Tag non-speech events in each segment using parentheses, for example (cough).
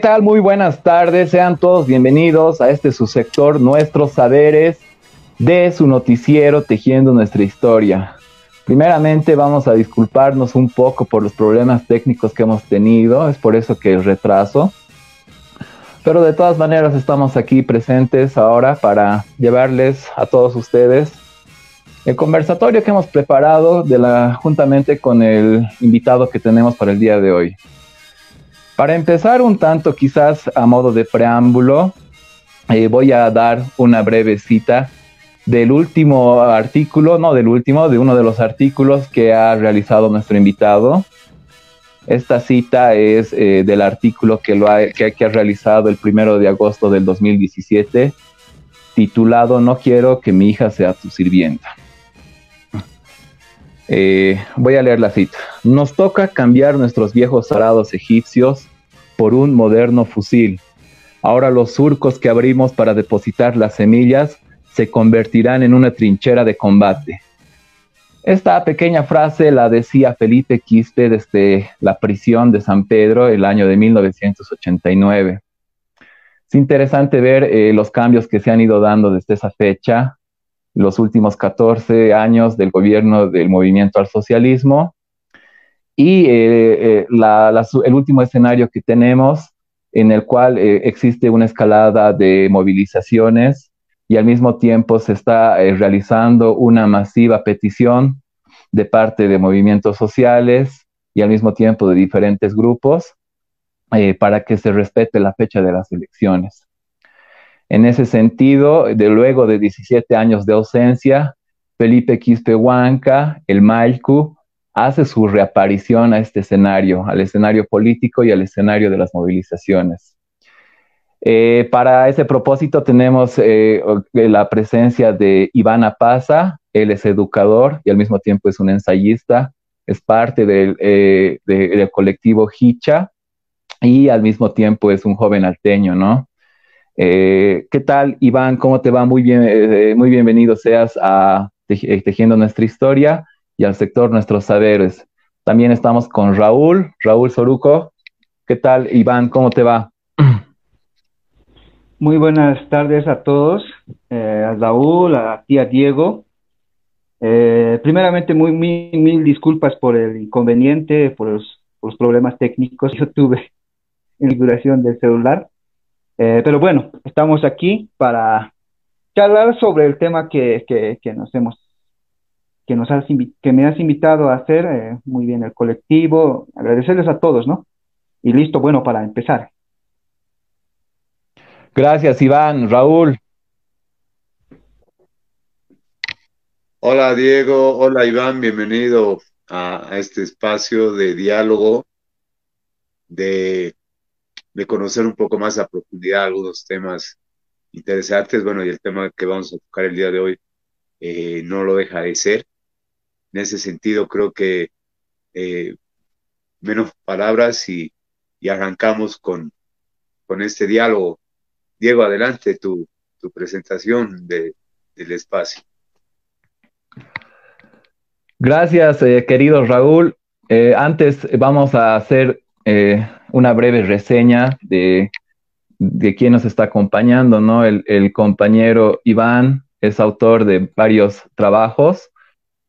¿Qué tal? Muy buenas tardes. Sean todos bienvenidos a este subsector Nuestros Saberes de su noticiero Tejiendo nuestra historia. Primeramente vamos a disculparnos un poco por los problemas técnicos que hemos tenido, es por eso que el retraso. Pero de todas maneras estamos aquí presentes ahora para llevarles a todos ustedes el conversatorio que hemos preparado de la, juntamente con el invitado que tenemos para el día de hoy. Para empezar un tanto, quizás a modo de preámbulo, eh, voy a dar una breve cita del último artículo, no del último, de uno de los artículos que ha realizado nuestro invitado. Esta cita es eh, del artículo que, lo ha, realizado el primero de agosto del 2017, titulado No quiero que mi hija sea tu sirvienta. Eh, voy a leer la cita. Nos toca cambiar nuestros viejos arados egipcios por un moderno fusil. Ahora los surcos que abrimos para depositar las semillas se convertirán en una trinchera de combate. Esta pequeña frase la decía Felipe Quispe desde la prisión de San Pedro el año de 1989. Es interesante ver eh, los cambios que se han ido dando desde esa fecha, los últimos 14 años del gobierno del movimiento al socialismo, y eh, eh, el último escenario que tenemos en el cual eh, existe una escalada de movilizaciones y al mismo tiempo se está realizando una masiva petición de parte de movimientos sociales y al mismo tiempo de diferentes grupos para que se respete la fecha de las elecciones. En ese sentido, de luego de 17 años de ausencia, Felipe Quispe Huanca, el Malcu, hace su reaparición a este escenario, al escenario político y al escenario de las movilizaciones. Eh, para ese propósito tenemos eh, la presencia de Ivana Paza, él es educador y al mismo tiempo es un ensayista, es parte del, eh, del colectivo Hicha y al mismo tiempo es un joven alteño, ¿no? ¿Qué tal, Iván? ¿Cómo te va? Muy bien, muy bienvenido seas a Tejiendo Nuestra Historia y al sector Nuestros Saberes. También estamos con Raúl, Raúl Soruco. ¿Qué tal, Iván? ¿Cómo te va? (clears throat) Muy buenas tardes a todos, eh, a Raúl, a ti, a Diego. Eh, primeramente, muy mil, disculpas por el inconveniente, por los, problemas técnicos (laughs) que yo tuve en la duración del celular. Eh, pero bueno, estamos aquí para charlar sobre el tema que, que nos hemos que, nos has que me has invitado a hacer, eh, muy bien el colectivo, agradecerles a todos, ¿no? Y listo, bueno, para empezar. Gracias, Iván. Raúl. Hola, Diego. Hola, Iván. Bienvenido a, este espacio de diálogo, de, conocer un poco más a profundidad algunos temas interesantes. Bueno, y el tema que vamos a tocar el día de hoy eh, no lo deja de ser en ese sentido creo que eh, menos palabras y, arrancamos con, con, este diálogo. Diego, adelante tu, presentación del espacio. Gracias, eh, querido Raúl. Eh, antes vamos a hacer una breve reseña de, de quién nos está acompañando, ¿no? El compañero Iván es autor de varios trabajos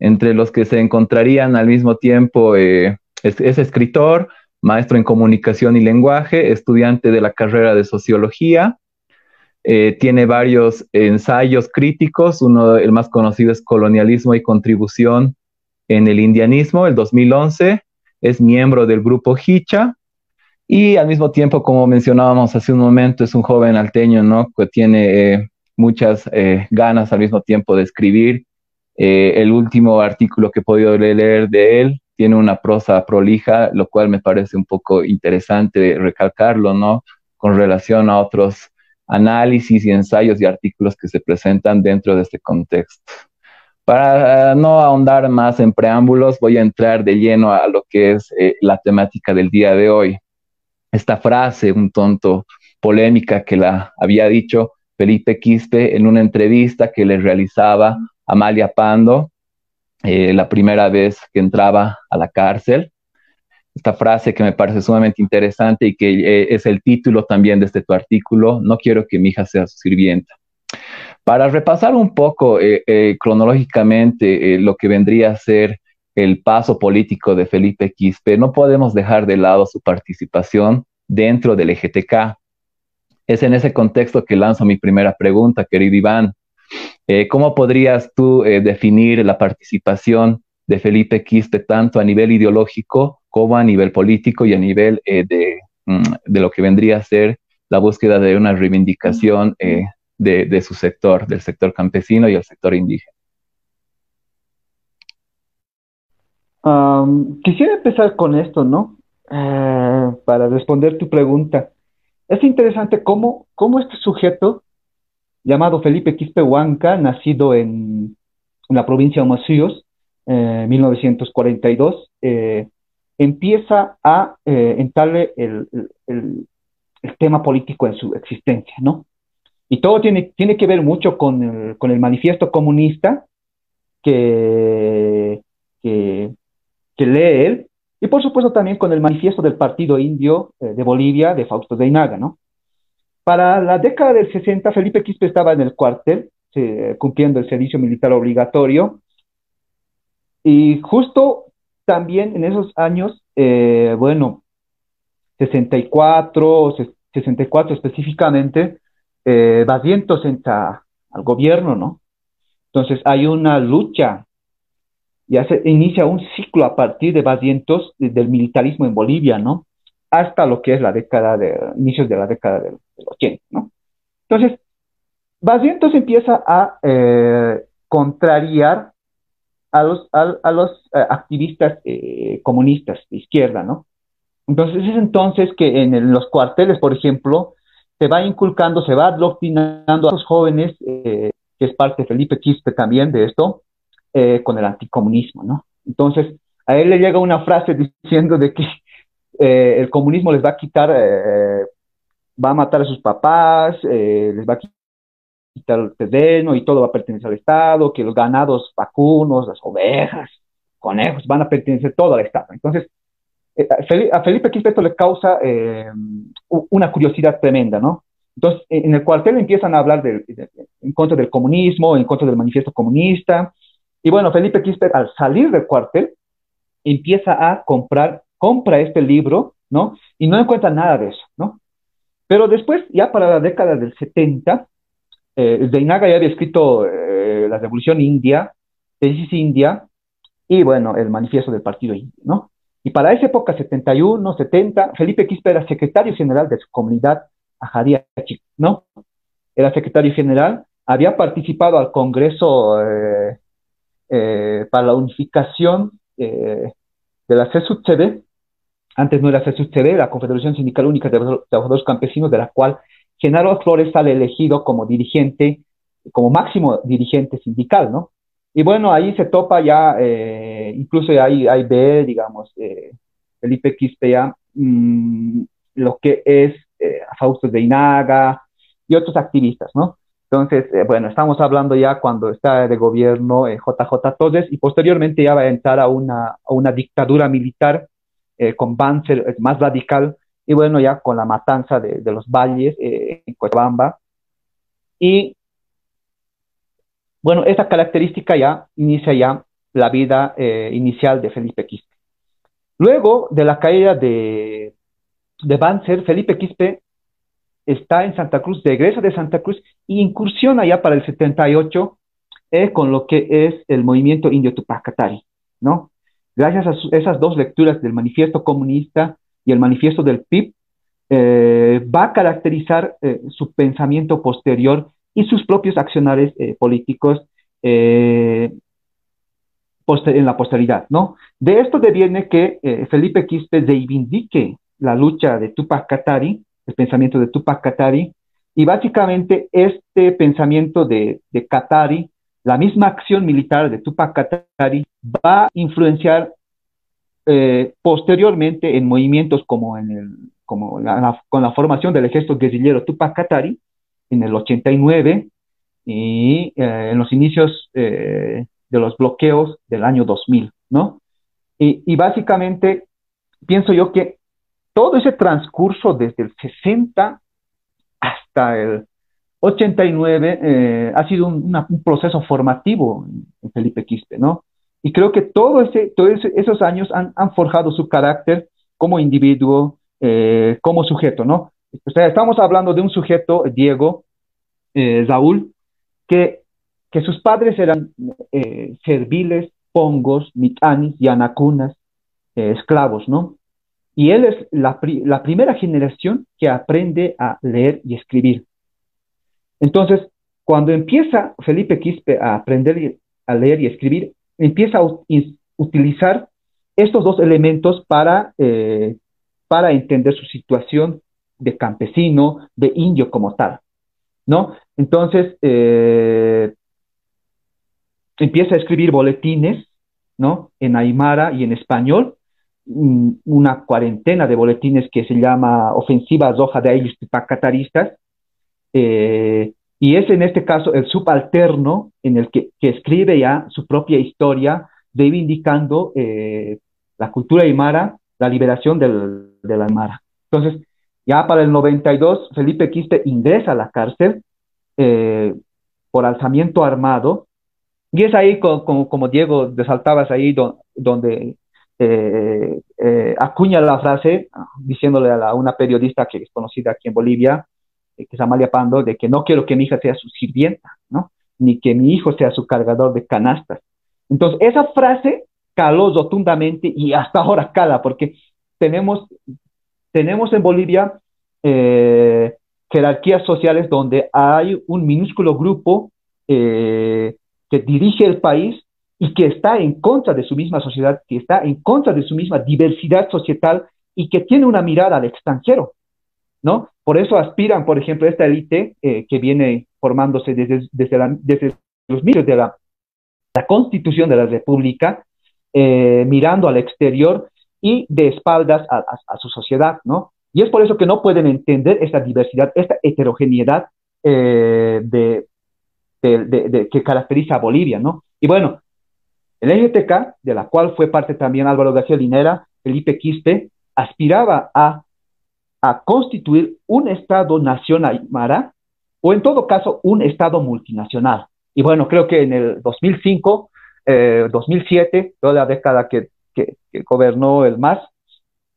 entre los que se encontrarían al mismo tiempo, eh, es, escritor, maestro en comunicación y lenguaje, estudiante de la carrera de sociología, eh, tiene varios ensayos críticos, uno, el más conocido es Colonialismo y Contribución en el Indianismo, el 2011, es miembro del grupo Hicha, y al mismo tiempo, como mencionábamos hace un momento, es un joven alteño, ¿no? Que tiene eh, muchas ganas al mismo tiempo de escribir eh, el último artículo que he podido leer de él tiene una prosa prolija, lo cual me parece un poco interesante recalcarlo, ¿no? Con relación a otros análisis y ensayos y artículos que se presentan dentro de este contexto. Para no ahondar más en preámbulos, voy a entrar de lleno a lo que es eh, la temática del día de hoy. Esta frase, un tonto polémica que la había dicho Felipe Quispe en una entrevista que le realizaba Amalia Pando, eh, la primera vez que entraba a la cárcel. esta frase que me parece sumamente interesante y que eh, es el título también de este tu artículo, No quiero que mi hija sea su sirvienta. Para repasar un poco eh, cronológicamente lo que vendría a ser el paso político de Felipe Quispe, no podemos dejar de lado su participación dentro del EGTK. Es en ese contexto que lanzo mi primera pregunta, querido Iván. ¿Cómo podrías tú definir la participación de Felipe Quispe tanto a nivel ideológico como a nivel político y a nivel eh, mm, de, lo que vendría a ser la búsqueda de una reivindicación eh, de, su sector, del sector campesino y el sector indígena. quisiera empezar con esto, ¿no? Eh, para responder tu pregunta. Es interesante cómo, cómo este sujeto, llamado Felipe Quispe Huanca, nacido en, la provincia de Mosíos, eh, 1942, eh, empieza a eh, entrarle el, tema político en su existencia, ¿no? Y todo tiene, tiene que ver mucho con el, con el manifiesto comunista que, que, lee él, y por supuesto también con el manifiesto del Partido Indio eh, de Bolivia de Fausto de Inaga, ¿no? Para la década del 60, Felipe Quispe estaba en el cuartel, cumpliendo el servicio militar obligatorio, y justo también en esos años, eh, bueno, 64, 64 específicamente, eh, Basientos entra al gobierno, ¿no? Entonces hay una lucha, ya se inicia un ciclo a partir de Basientos del militarismo en Bolivia, ¿no? Hasta lo que es la década de, inicios de la década del, 80, ¿no? Entonces, Basientos empieza a eh, contrariar a los, a, los eh, activistas eh, comunistas de izquierda, ¿no? Entonces es entonces que en los cuarteles, por ejemplo, se va inculcando, se va adoctrinando a los jóvenes, que es parte de Felipe Quispe también de esto, con el anticomunismo, ¿no? Entonces, a él le llega una frase (laughs) diciendo de que el comunismo les va a quitar, va a matar a sus papás, les va a quitar el terreno y todo va a pertenecer al Estado, que los ganados vacunos, las ovejas, conejos, van a pertenecer todo al Estado. Entonces, eh, a Felipe Quispe le causa eh, una curiosidad tremenda, ¿no? Entonces, en el cuartel empiezan a hablar en contra del comunismo, en contra del manifiesto comunista, y bueno, Felipe Quispe al salir del cuartel empieza a comprar, compra este libro, ¿no? Y no encuentra nada de eso, ¿no? Pero después, ya para la década del 70, eh, Deinaga ya había escrito eh, La Revolución India, Tesis India, y bueno, el manifiesto del Partido Indio, ¿no? Y para esa época, 71, 70, Felipe Quispe era secretario general de su comunidad Ajadia, ¿no? Era secretario general, había participado al Congreso eh, eh, para la unificación de la CSUCD, antes no era CSUCD, la Confederación Sindical Única de Trabajadores Campesinos, de la cual Genaro Flores sale elegido como dirigente, como máximo dirigente sindical, ¿no? Y bueno, ahí se topa ya, eh, incluso ahí, hay ve, digamos, eh, Felipe Quispe ya, mm, lo que es eh, Fausto de Inaga y otros activistas, ¿no? Entonces, bueno, estamos hablando ya cuando está de gobierno JJ Torres y posteriormente ya va a entrar a una, a una dictadura militar con Banzer más radical, y bueno, ya con la matanza de, los valles eh, en Cochabamba. Y bueno, esa característica ya inicia ya la vida eh, inicial de Felipe Quispe. Luego de la caída de, de Banzer, Felipe Quispe está en Santa Cruz, regresa de Santa Cruz e incursiona ya para el 78 eh, con lo que es el movimiento indio Tupacatari, ¿no? Gracias a esas dos lecturas del manifiesto comunista y el manifiesto del PIB eh, va a caracterizar eh, su pensamiento posterior y sus propios accionarios eh, políticos en la posteridad, ¿no? De esto deviene que Felipe Quispe reivindique la lucha de Tupac Katari, el pensamiento de Tupac Katari, y básicamente este pensamiento de, de Katari, la misma acción militar de Tupac Katari, va a influenciar eh, posteriormente en movimientos como, en el, como con la formación del ejército guerrillero Tupac Katari en el 89 y eh, en los inicios eh, de los bloqueos del año 2000, ¿no? Y, básicamente pienso yo que todo ese transcurso desde el 60 hasta el 89 eh, ha sido un, proceso formativo en Felipe Quispe, ¿no? Y creo que todos esos años han, forjado su carácter como individuo, eh, como sujeto, ¿no? O sea, estamos hablando de un sujeto, Diego, eh, Saúl, que, que sus padres eran eh, serviles, pongos, mitanis y anacunas, esclavos, ¿no? Y él es la, la primera generación que aprende a leer y escribir. Entonces, cuando empieza Felipe Quispe a aprender a leer y escribir, empieza a utilizar estos dos elementos para, eh, para entender su situación de campesino, de indio como tal, ¿no? Entonces, eh, empieza a escribir boletines, ¿no? En aymara y en español, mm, una cuarentena de boletines que se llama Ofensiva Roja de Ayus Pacataristas, eh, y es en este caso el subalterno en el que, escribe ya su propia historia, reivindicando eh, la cultura aymara, la liberación del, de la aymara. Entonces, ya para el 92, Felipe Quiste ingresa a la cárcel eh, por alzamiento armado, y es ahí como, Diego desaltabas ahí donde eh, acuña la frase, diciéndole a una periodista que es conocida aquí en Bolivia, que es Amalia Pando, de que no quiero que mi hija sea su sirvienta, ¿no? Ni que mi hijo sea su cargador de canastas. Entonces, esa frase caló rotundamente y hasta ahora cala, porque tenemos, tenemos en Bolivia eh, jerarquías sociales donde hay un minúsculo grupo eh, que dirige el país y que está en contra de su misma sociedad, que está en contra de su misma diversidad societal y que tiene una mirada al extranjero, ¿no? Por eso aspiran, por ejemplo, esta élite eh, que viene formándose desde, desde, los medios de la, constitución de la República, eh, mirando al exterior y de espaldas a, su sociedad, ¿no? Y es por eso que no pueden entender esta diversidad, esta heterogeneidad eh, de, que caracteriza a Bolivia, ¿no? Y bueno, el NTK, de la cual fue parte también Álvaro García Linera, Felipe Quispe, aspiraba a a constituir un Estado nacional aymara o en todo caso un Estado multinacional. Y bueno, creo que en el 2005, 2007, eh, toda la década que, que, gobernó el MAS,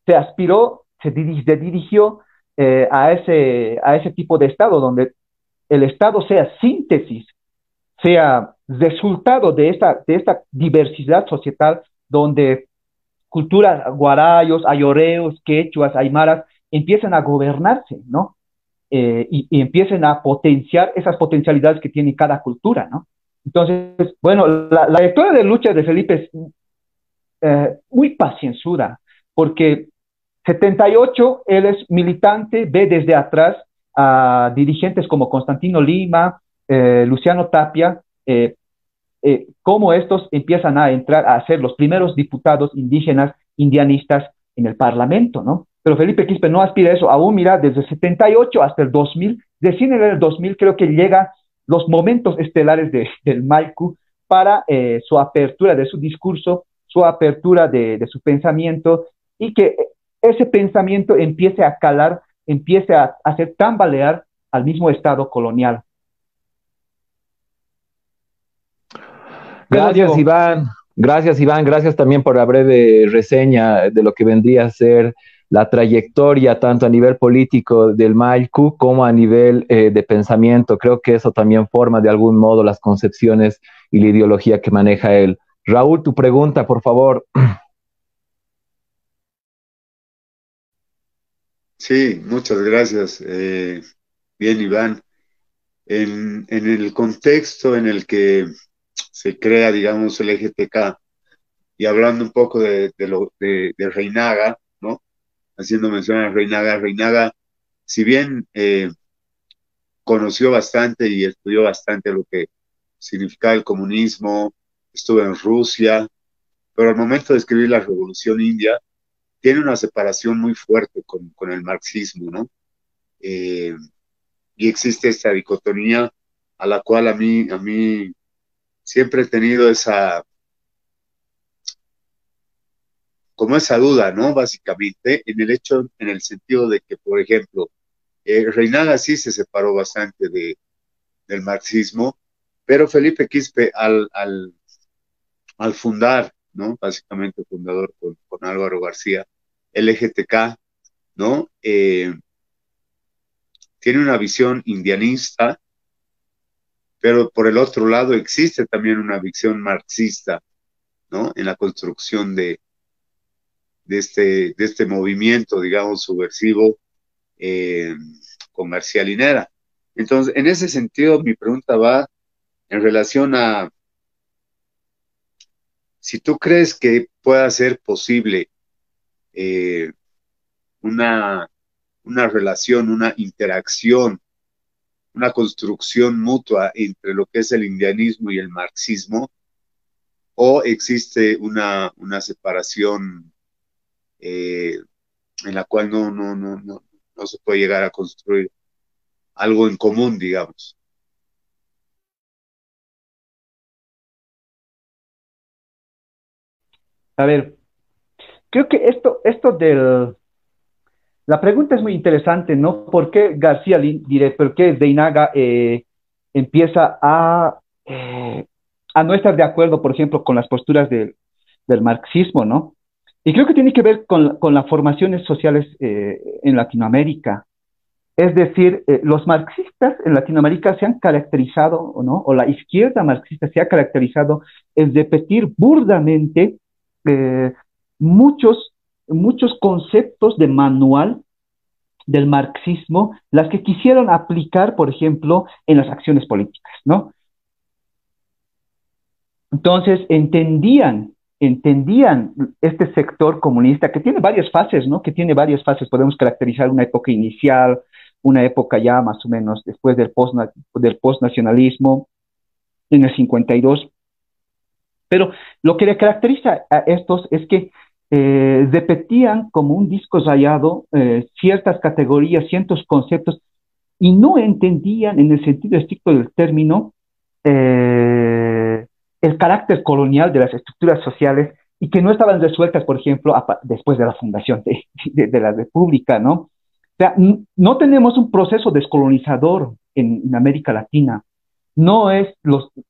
se aspiró, se, dirigió eh, a, ese, a ese tipo de Estado donde el Estado sea síntesis, sea resultado de esta, de esta diversidad societal donde culturas guarayos, ayoreos, quechuas, aymaras empiecen a gobernarse, ¿no? Eh, y, empiecen a potenciar esas potencialidades que tiene cada cultura, ¿no? Entonces, bueno, la, la historia de lucha de Felipe es eh, muy pacienzuda, porque 78 él es militante, ve desde atrás a dirigentes como Constantino Lima, eh, Luciano Tapia, cómo estos empiezan a entrar a ser los primeros diputados indígenas indianistas en el Parlamento, ¿no? Pero Felipe Quispe no aspira a eso, aún mira, desde el 78 hasta el 2000, recién en el 2000 creo que llega los momentos estelares de, del Maiku para eh, su apertura de su discurso, su apertura de, su pensamiento y que ese pensamiento empiece a calar, empiece a hacer tambalear al mismo Estado colonial. Gracias, Iván. Gracias, Iván. Gracias también por la breve reseña de lo que vendría a ser la trayectoria tanto a nivel político del Malku como a nivel eh, de pensamiento. Creo que eso también forma de algún modo las concepciones y la ideología que maneja él. Raúl, tu pregunta, por favor. Sí, muchas gracias. Eh, bien, Iván. En, el contexto en el que se crea, digamos, el EGTK, y hablando un poco de, lo, de Reinaga, haciendo mención a Reinaga. Reinaga, si bien eh, conoció bastante y estudió bastante lo que significaba el comunismo, estuvo en Rusia, pero al momento de escribir la Revolución India, tiene una separación muy fuerte con, el marxismo, ¿no? Eh, y existe esta dicotomía a la cual a mí, a mí siempre he tenido esa, como esa duda, ¿no? Básicamente, en el hecho, en el sentido de que, por ejemplo, eh, Reinaga sí se separó bastante de, del marxismo, pero Felipe Quispe al, al, fundar, ¿no? Básicamente fundador con, Álvaro García, el EGTK, ¿no? Eh, tiene una visión indianista, pero por el otro lado existe también una visión marxista, ¿no? En la construcción de, de, este, de este movimiento, digamos, subversivo eh, con García. Entonces, en ese sentido, mi pregunta va en relación a si tú crees que pueda ser posible eh, una, una relación, una interacción, una construcción mutua entre lo que es el indianismo y el marxismo, o existe una, una separación eh, en la cual no, no, no, no, no se puede llegar a construir algo en común, digamos. A ver, creo que esto, esto del... La pregunta es muy interesante, ¿no? ¿Por qué García, diré, por qué Deinaga eh, empieza a, eh, a no estar de acuerdo, por ejemplo, con las posturas del marxismo, ¿no? Y creo que tiene que ver con, con las formaciones sociales eh, en Latinoamérica. Es decir, los marxistas en Latinoamérica se han caracterizado, ¿no? o la izquierda marxista se ha caracterizado en repetir burdamente muchos, muchos conceptos de manual del marxismo, las que quisieron aplicar, por ejemplo, en las acciones políticas, ¿no? Entonces, entendían, entendían este sector comunista que tiene varias fases, ¿no? Que tiene varias fases. Podemos caracterizar una época inicial, una época ya más o menos después del, post, postnacionalismo, en el 52. Pero lo que le caracteriza a estos es que eh, repetían como un disco rayado eh, ciertas categorías, ciertos conceptos, y no entendían en el sentido estricto del término eh, el carácter colonial de las estructuras sociales y que no estaban resueltas, por ejemplo, después de la fundación de, la República, ¿no? O sea, no tenemos un proceso descolonizador en, América Latina. No es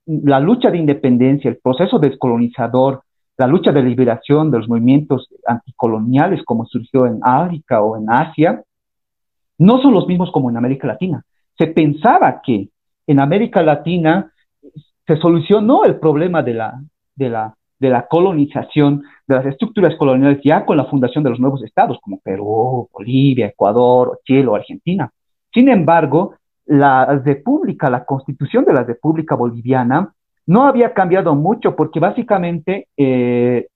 la lucha de independencia, el proceso descolonizador, la lucha de liberación de los movimientos anticoloniales como surgió en África o en Asia, no son los mismos como en América Latina. Se pensaba que en América Latina se solucionó el problema de la, de la, de la colonización, de las estructuras coloniales ya con la fundación de los nuevos estados como Perú, Bolivia, Ecuador, Chile o Argentina. Sin embargo, la república, la constitución de la República Boliviana no había cambiado mucho porque básicamente eh,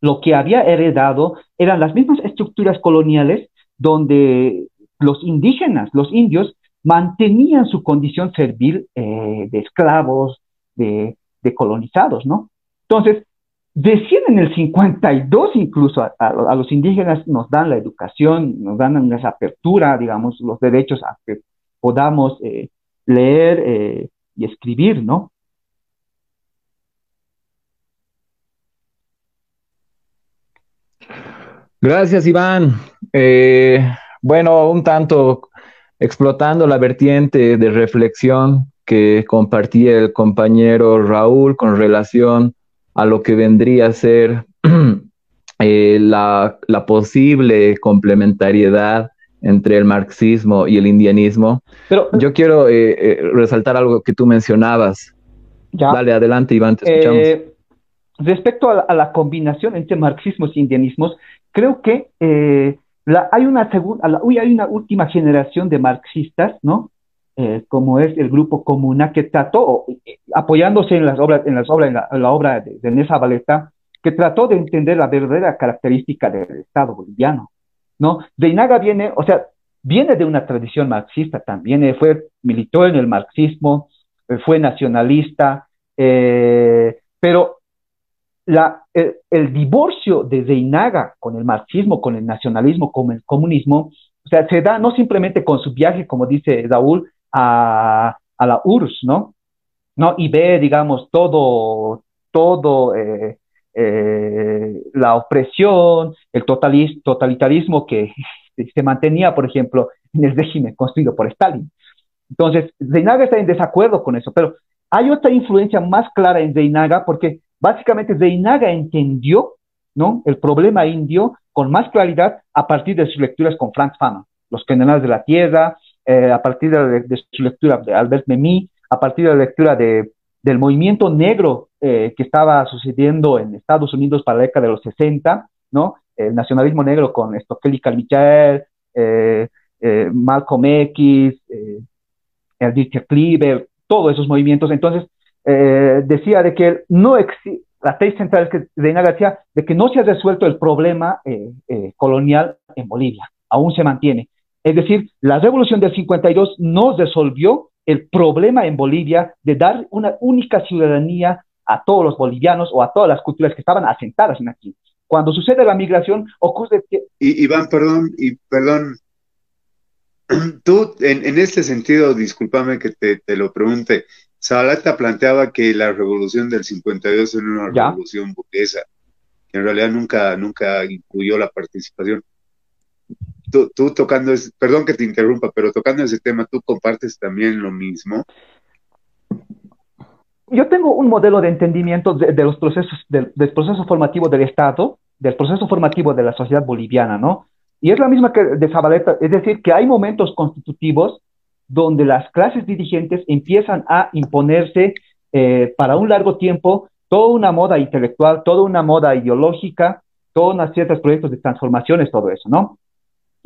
lo que había heredado eran las mismas estructuras coloniales donde los indígenas, los indios, mantenían su condición servil eh, de esclavos, de, colonizados, ¿no? Entonces, decían en el 52 incluso a, los indígenas nos dan la educación, nos dan esa apertura, digamos, los derechos a que podamos eh, leer y escribir, ¿no? Gracias, Iván. Eh, bueno, un tanto explotando la vertiente de reflexión que compartía el compañero Raúl con relación a lo que vendría a ser (clears throat) eh, la, posible complementariedad entre el marxismo y el indianismo. Pero yo quiero eh, resaltar algo que tú mencionabas. Dale, adelante, Iván, te escuchamos. respecto a la, combinación entre marxismos e indianismos, creo que eh, hay, una segunda, hay una última generación de marxistas, ¿no? Eh, como es el grupo Comuna, que trató, eh, apoyándose en las obras, en las obras, en la, obra de, de, Nessa Valeta, que trató de entender la verdadera característica del Estado boliviano, ¿no? Inaga viene, o sea, viene de una tradición marxista también, fue, militó en el marxismo, fue nacionalista, pero la, el, divorcio de Zeinaga con el marxismo, con el nacionalismo, con el comunismo, o sea, se da no simplemente con su viaje, como dice Raúl, a, a la URSS, ¿no? ¿no? Y ve, digamos, todo, todo, eh, eh, la opresión, el totalitarismo que (laughs) se mantenía, por ejemplo, en el régimen construido por Stalin. Entonces, Zeinaga está en desacuerdo con eso, pero hay otra influencia más clara en Zeinaga porque básicamente Zeinaga entendió ¿no? el problema indio con más claridad a partir de sus lecturas con Franz Fanon, Los Generales de la Tierra, eh, a partir de, su lectura de Albert Memmi, a partir de la lectura de, del movimiento negro eh, que estaba sucediendo en Estados Unidos para la década de los 60, ¿no? El nacionalismo negro con Stockel y Carmichael, eh, Malcolm X, el Dietrich Kleber, todos esos movimientos. Entonces, decía de que no existe, la tesis central que Reina García, de que no se ha resuelto el problema colonial en Bolivia, aún se mantiene. Es decir, la revolución del 52 no resolvió el problema en Bolivia de dar una única ciudadanía a todos los bolivianos o a todas las culturas que estaban asentadas en aquí. Cuando sucede la migración, ocurre que... Iván, perdón, y perdón, (clears throat) tú en, este sentido, discúlpame que te, lo pregunte, Zabaleta planteaba que la revolución del 52 era una revolución burguesa, que en realidad nunca, nunca incluyó la participación tú, tocando, perdón que te interrumpa, pero tocando ese tema, ¿tú compartes también lo mismo? Yo tengo un modelo de entendimiento de, los procesos, del, proceso formativo del Estado, del proceso formativo de la sociedad boliviana, ¿no? Y es la misma que de Zabaleta, es decir, que hay momentos constitutivos donde las clases dirigentes empiezan a imponerse eh, para un largo tiempo toda una moda intelectual, toda una moda ideológica, todos ciertos proyectos de transformaciones, todo eso, ¿no?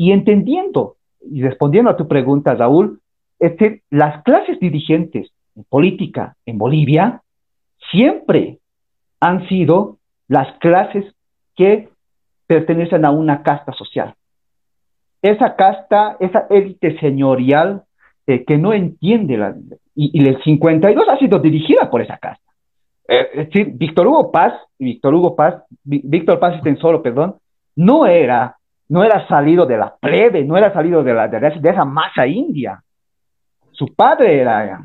Y entendiendo y respondiendo a tu pregunta, Raúl, es que las clases dirigentes en política en Bolivia siempre han sido las clases que pertenecen a una casta social. Esa casta, esa élite señorial eh, que no entiende la... Y, el 52 ha sido dirigida por esa casta. Eh, es decir, Víctor Hugo Paz, Víctor Hugo Paz, Víctor Paz solo, perdón, no era no era salido de la plebe, no era salido de, la, de, esa masa india. Su padre era,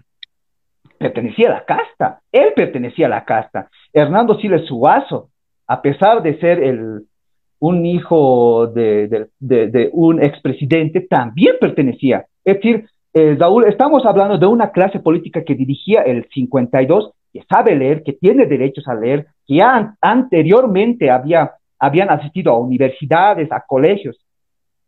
pertenecía a la casta, él pertenecía a la casta. Hernando Siles Suazo, a pesar de ser el, un hijo de, un expresidente, también pertenecía. Es decir, eh, estamos hablando de una clase política que dirigía el 52, que sabe leer, que tiene derechos a leer, que anteriormente había habían asistido a universidades, a colegios,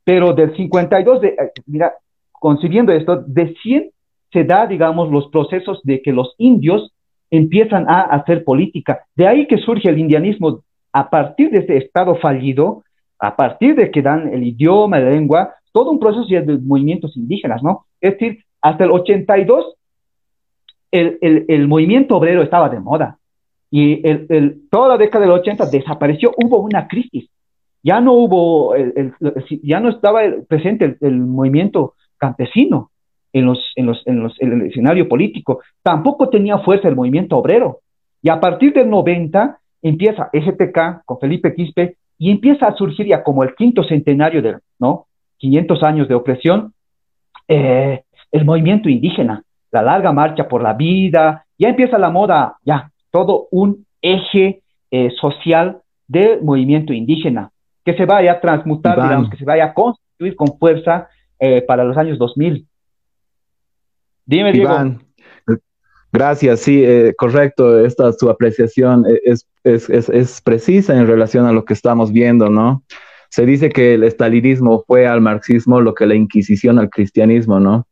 pero del 52, de, eh, mira, concibiendo esto, de 100 se da, digamos, los procesos de que los indios empiezan a hacer política. De ahí que surge el indianismo a partir de este estado fallido, a partir de que dan el idioma, la lengua, todo un proceso de movimientos indígenas, ¿no? Es decir, hasta el 82 el, el, el movimiento obrero estaba de moda y el, toda la década del 80 desapareció, hubo una crisis. Ya no hubo, ya no estaba presente el, movimiento campesino en, los, en, los, en, los, en el escenario político. Tampoco tenía fuerza el movimiento obrero. Y a partir del 90 empieza STK con Felipe Quispe y empieza a surgir ya como el quinto centenario de, ¿no? 500 años de opresión, eh, el movimiento indígena, la larga marcha por la vida, ya empieza la moda, ya, todo un eje eh, social del movimiento indígena, que se vaya a transmutar, digamos, que se vaya a constituir con fuerza eh, para los años 2000. Dime, Iván. Gracias, sí, eh, correcto. Esta su apreciación es, es, es, precisa en relación a lo que estamos viendo, ¿no? Se dice que el estalinismo fue al marxismo lo que la Inquisición al cristianismo, ¿no?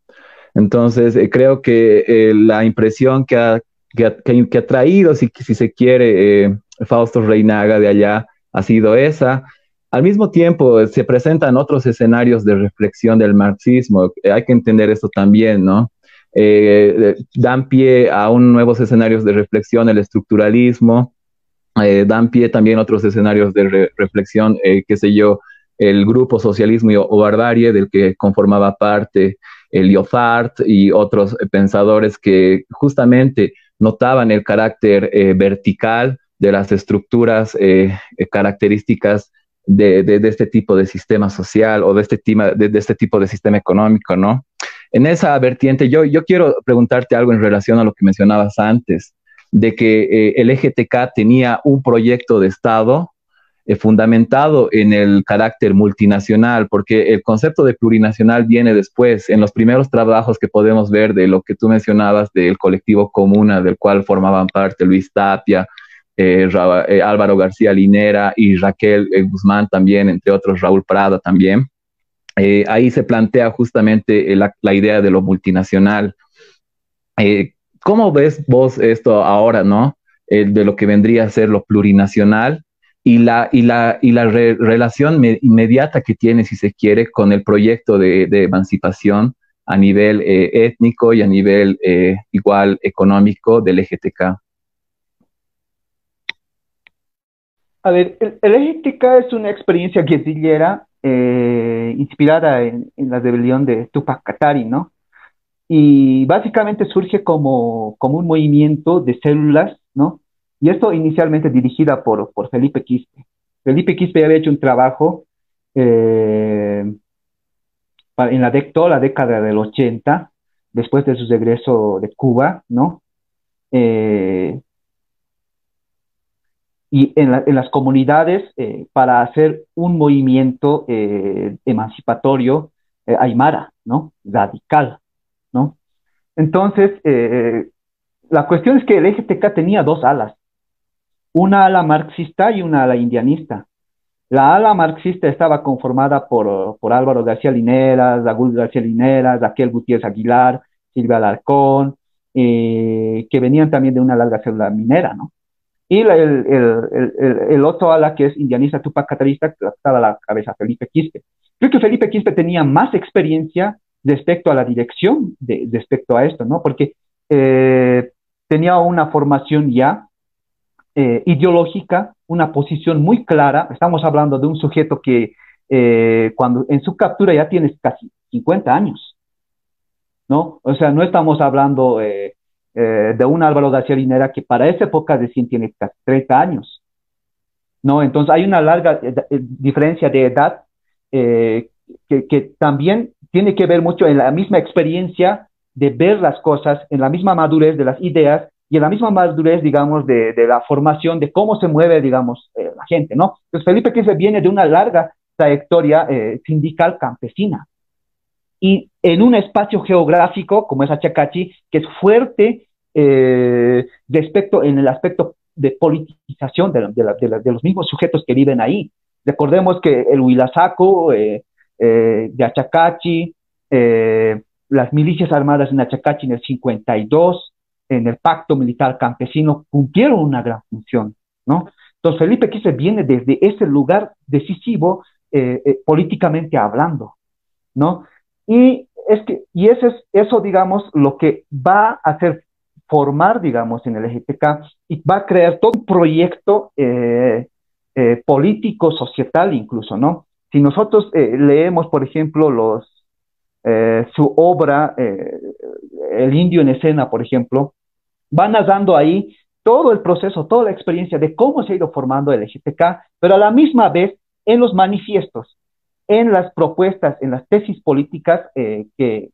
Entonces, creo que la impresión que ha que ha, traído, si, si, se quiere, eh, Fausto Reinaga de allá, ha sido esa. Al mismo tiempo, se presentan otros escenarios de reflexión del marxismo. Eh, hay que entender esto también, ¿no? Eh, dan pie a un nuevos escenarios de reflexión, el estructuralismo, dan pie también a otros escenarios de reflexión, qué sé yo, el grupo Socialismo o Barbarie, del que conformaba parte el Lyotard y otros pensadores que justamente notaban el carácter eh, vertical de las estructuras eh, eh, características de, este tipo de sistema social o de este, de, este tipo de sistema económico, ¿no? En esa vertiente, yo, yo quiero preguntarte algo en relación a lo que mencionabas antes, de que el EGTK tenía un proyecto de Estado eh, fundamentado en el carácter multinacional, porque el concepto de plurinacional viene después, en los primeros trabajos que podemos ver de lo que tú mencionabas del colectivo Comuna, del cual formaban parte Luis Tapia, eh, Álvaro García Linera y Raquel Guzmán también, entre otros Raúl Prada también. ahí se plantea justamente la, idea de lo multinacional. ¿Cómo ves vos esto ahora, no? de lo que vendría a ser lo plurinacional y la, y la, y la relación inmediata que tiene, si se quiere, con el proyecto de, emancipación a nivel eh, étnico y a nivel eh, igual económico del EGTK. A ver, el, EGTK es una experiencia guerrillera eh, inspirada en, en, la rebelión de Tupac Katari, ¿no? y básicamente surge como, como un movimiento de células, ¿no? Y esto inicialmente dirigida por, por Felipe Quispe. Felipe Quispe había hecho un trabajo eh, en la, toda la década del 80, después de su regreso de Cuba, ¿no? Eh, y en, en, las comunidades eh, para hacer un movimiento emancipatorio aymara, ¿no? Radical, ¿no? Entonces, eh, la cuestión es que el EGTK tenía dos alas, una ala marxista y una ala indianista. La ala marxista estaba conformada por, por Álvaro García Linera, Raúl García Linera, Raquel Gutiérrez Aguilar, Silvia Alarcón, eh, que venían también de una larga célula minera, ¿no? Y el, el, el, otro ala que es indianista Tupac Catarista, que estaba a la cabeza Felipe Quispe. Creo que Felipe Quispe tenía más experiencia respecto a la dirección respecto a esto, ¿no? Porque eh, tenía una formación ya eh, ideológica, una posición muy clara. Estamos hablando de un sujeto que eh, cuando en su captura ya tiene casi 50 años, ¿no? O sea, no estamos hablando de un Álvaro García Linera que para esa época recién tiene casi 30 años, ¿no? Entonces hay una larga diferencia de edad que, también tiene que ver mucho en la misma experiencia de ver las cosas, en la misma madurez de las ideas y en la misma madurez, digamos, de, la formación, de cómo se mueve, digamos, eh, la gente, ¿no? Entonces, Felipe Quispe viene de una larga trayectoria eh, sindical campesina y en un espacio geográfico como es Achacachi, que es fuerte eh, respecto, en el aspecto de politización de, de, los mismos sujetos que viven ahí. Recordemos que el Huilasaco, eh, eh, de Achacachi, eh, las milicias armadas en Achacachi en el 52, en el pacto militar campesino, cumplieron una gran función, ¿no? Entonces Felipe Quispe viene desde ese lugar decisivo eh, políticamente hablando, ¿no? Y es que, y eso es, eso, digamos, lo que va a hacer formar, digamos, en el EGTK y va a crear todo un proyecto político, societal incluso, ¿no? Si nosotros eh, leemos, por ejemplo, los, eh, su obra, eh, El indio en escena, por ejemplo, va narrando ahí todo el proceso, toda la experiencia de cómo se ha ido formando el EGTK, pero a la misma vez en los manifiestos, en las propuestas, en las tesis políticas que,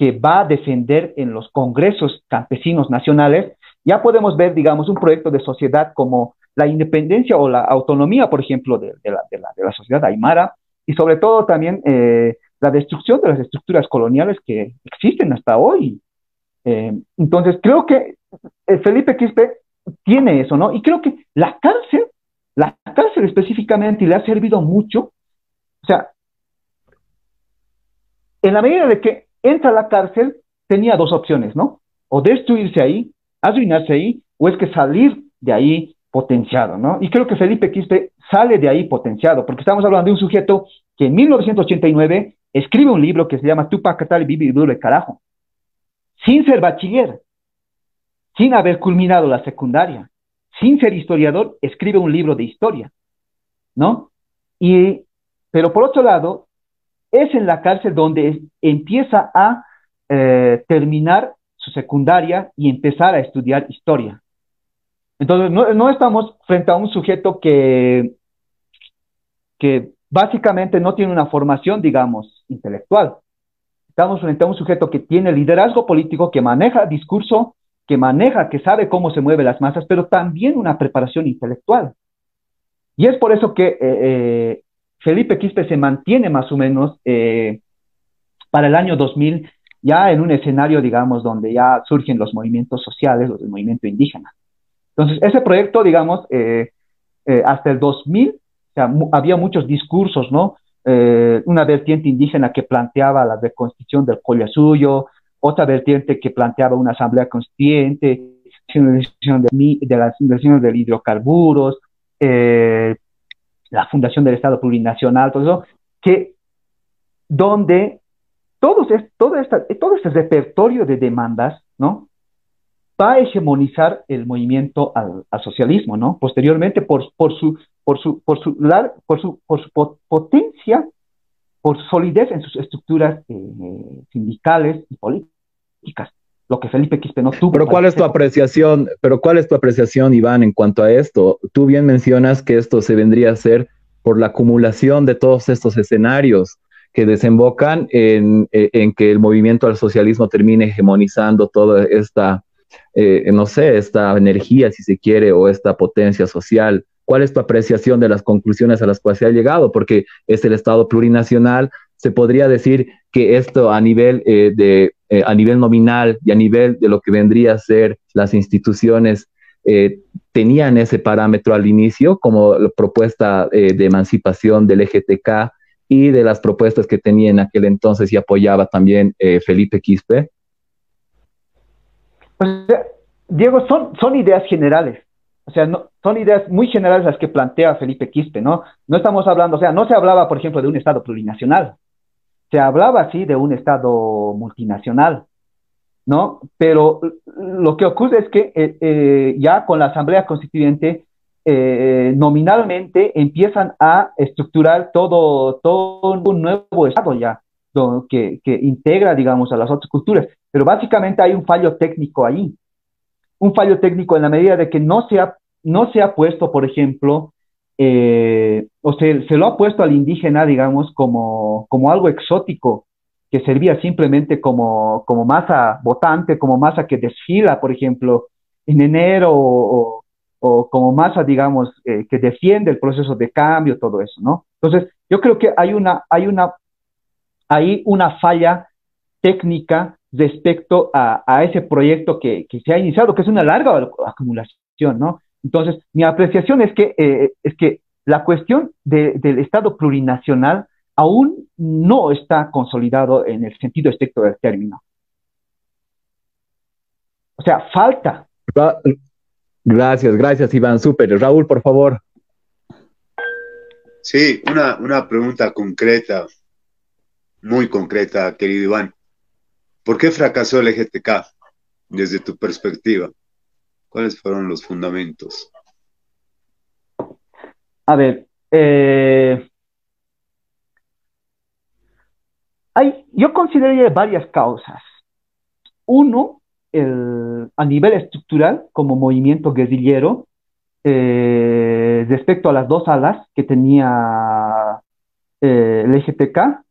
que va a defender en los congresos campesinos nacionales, ya podemos ver, digamos, un proyecto de sociedad como la independencia o la autonomía, por ejemplo, de la, sociedad aymara y sobre todo también eh, la destrucción de las estructuras coloniales que existen hasta hoy. Eh, entonces, creo que eh, Felipe Quispe tiene eso, ¿no? Y creo que la cárcel, la cárcel específicamente, le ha servido mucho, o sea, en la medida de que entra a la cárcel, tenía dos opciones, ¿no? O destruirse ahí, arruinarse ahí, o es que salir de ahí potenciado, ¿no? Y creo que Felipe Quispe sale de ahí potenciado, porque estamos hablando de un sujeto que en 1989 escribe un libro que se llama Tupac Katari Vive Duro Carajo, sin ser bachiller, sin haber culminado la secundaria, sin ser historiador, escribe un libro de historia, ¿no? Y, pero por otro lado, es en la cárcel donde empieza a eh, terminar su secundaria y empezar a estudiar historia. Entonces, no, estamos frente a un sujeto que, que básicamente no tiene una formación, digamos, intelectual. Estamos frente a un sujeto que tiene liderazgo político, que maneja discurso, que maneja, que sabe cómo se mueven las masas, pero también una preparación intelectual. Y es por eso que eh, eh, Felipe Quispe se mantiene más o menos eh, para el año 2000 ya en un escenario, digamos, donde ya surgen los movimientos sociales, los del movimiento indígena. Entonces, ese proyecto, digamos, hasta el 2000, había muchos discursos, ¿no? Una vertiente indígena que planteaba la reconstrucción del suyo otra vertiente que planteaba una asamblea constituyente, de, las inversiones de hidrocarburos, eh, la fundación del Estado plurinacional, todo eso, que donde todo, todo, esta, todo este repertorio de demandas, ¿no? va a hegemonizar el movimiento al, socialismo, ¿no? Posteriormente, por, por, su, por, su, por, su, por, su, por su potencia por solidez en sus estructuras eh, sindicales y políticas, lo que Felipe Quispe no tuvo. Pero ¿cuál es tu apreciación, pero cuál es tu apreciación, Iván, en cuanto a esto? Tú bien mencionas que esto se vendría a ser por la acumulación de todos estos escenarios que desembocan en, eh, que el movimiento al socialismo termine hegemonizando toda esta, eh, no sé, esta energía, si se quiere, o esta potencia social ¿Cuál es tu apreciación de las conclusiones a las cuales se ha llegado? Porque es el Estado plurinacional. Se podría decir que esto a nivel, eh, de, eh, a nivel nominal y a nivel de lo que vendría a ser las instituciones eh, tenían ese parámetro al inicio como la propuesta de emancipación del EGTK y de las propuestas que tenía en aquel entonces y apoyaba también Felipe Quispe? Pues, Diego, son, son ideas generales. O sea, no, son ideas muy generales las que plantea Felipe Quispe, ¿no? No estamos hablando, o sea, no se hablaba, por ejemplo, de un Estado plurinacional. Se hablaba, así de un Estado multinacional, ¿no? Pero lo que ocurre es que eh, eh, ya con la Asamblea Constituyente, eh, nominalmente empiezan a estructurar todo, todo un nuevo Estado ya, que, que integra, digamos, a las otras culturas. Pero básicamente hay un fallo técnico ahí un fallo técnico en la medida de que no se ha no se ha puesto, por ejemplo, eh, o se, se, lo ha puesto al indígena, digamos, como, como algo exótico, que servía simplemente como, como masa votante, como masa que desfila, por ejemplo, en enero, o, como masa, digamos, eh, que defiende el proceso de cambio, todo eso, ¿no? Entonces, yo creo que hay una, hay una, hay una falla técnica respecto a, a ese proyecto que, que, se ha iniciado, que es una larga acumulación, ¿no? Entonces, mi apreciación es que, eh, es que la cuestión del Estado plurinacional aún no está consolidado en el sentido estricto del término. O sea, falta. Gracias, gracias, Iván. Súper. Raúl, por favor. Sí, una, una pregunta concreta, muy concreta, querido Iván. ¿Por qué fracasó el EGTK desde tu perspectiva? ¿Cuáles fueron los fundamentos? A ver, eh, hay, yo consideraría varias causas. Uno, a nivel estructural, como movimiento guerrillero, eh, respecto a las dos alas que tenía eh, el EGPK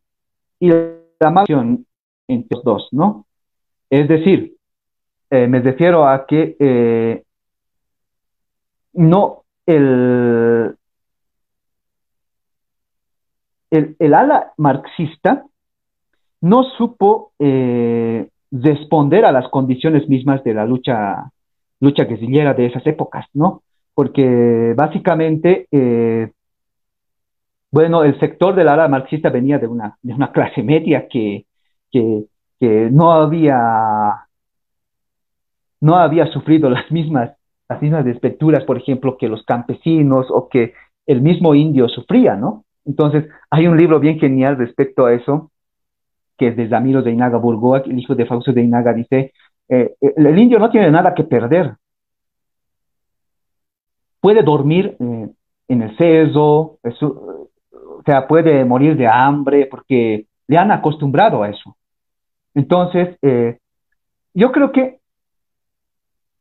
y la mansión entre los dos, ¿no? Es decir, eh, me refiero a que eh, no el, el, ala marxista no supo eh, responder a las condiciones mismas de la lucha, lucha guerrillera de esas épocas, ¿no? Porque básicamente, bueno, el sector del ala marxista venía de una, de una clase media que, que no había no había sufrido las mismas, las mismas despecturas, por ejemplo, que los campesinos o que el mismo indio sufría, ¿no? Entonces, hay un libro bien genial respecto a eso, que es de Ramiro de Inaga Burgoa, el hijo de Fausto de Inaga, dice, eh, el, indio no tiene nada que perder. Puede dormir eh, en el ceso, o sea, puede morir de hambre, porque le han acostumbrado a eso. Entonces, eh, yo creo que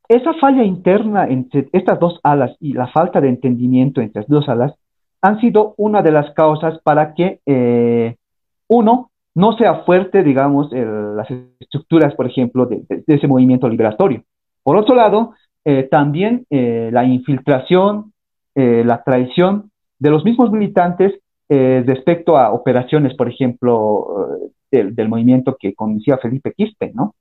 esa falla interna entre estas dos alas y la falta de entendimiento entre las dos alas han sido una de las causas para que, eh, uno, no sea fuerte, digamos, las estructuras, por ejemplo, de, ese movimiento liberatorio. Por otro lado, eh, también eh, la infiltración, la traición de los mismos militantes respecto a operaciones, por ejemplo, del, movimiento que conducía Felipe Quispe, ¿no?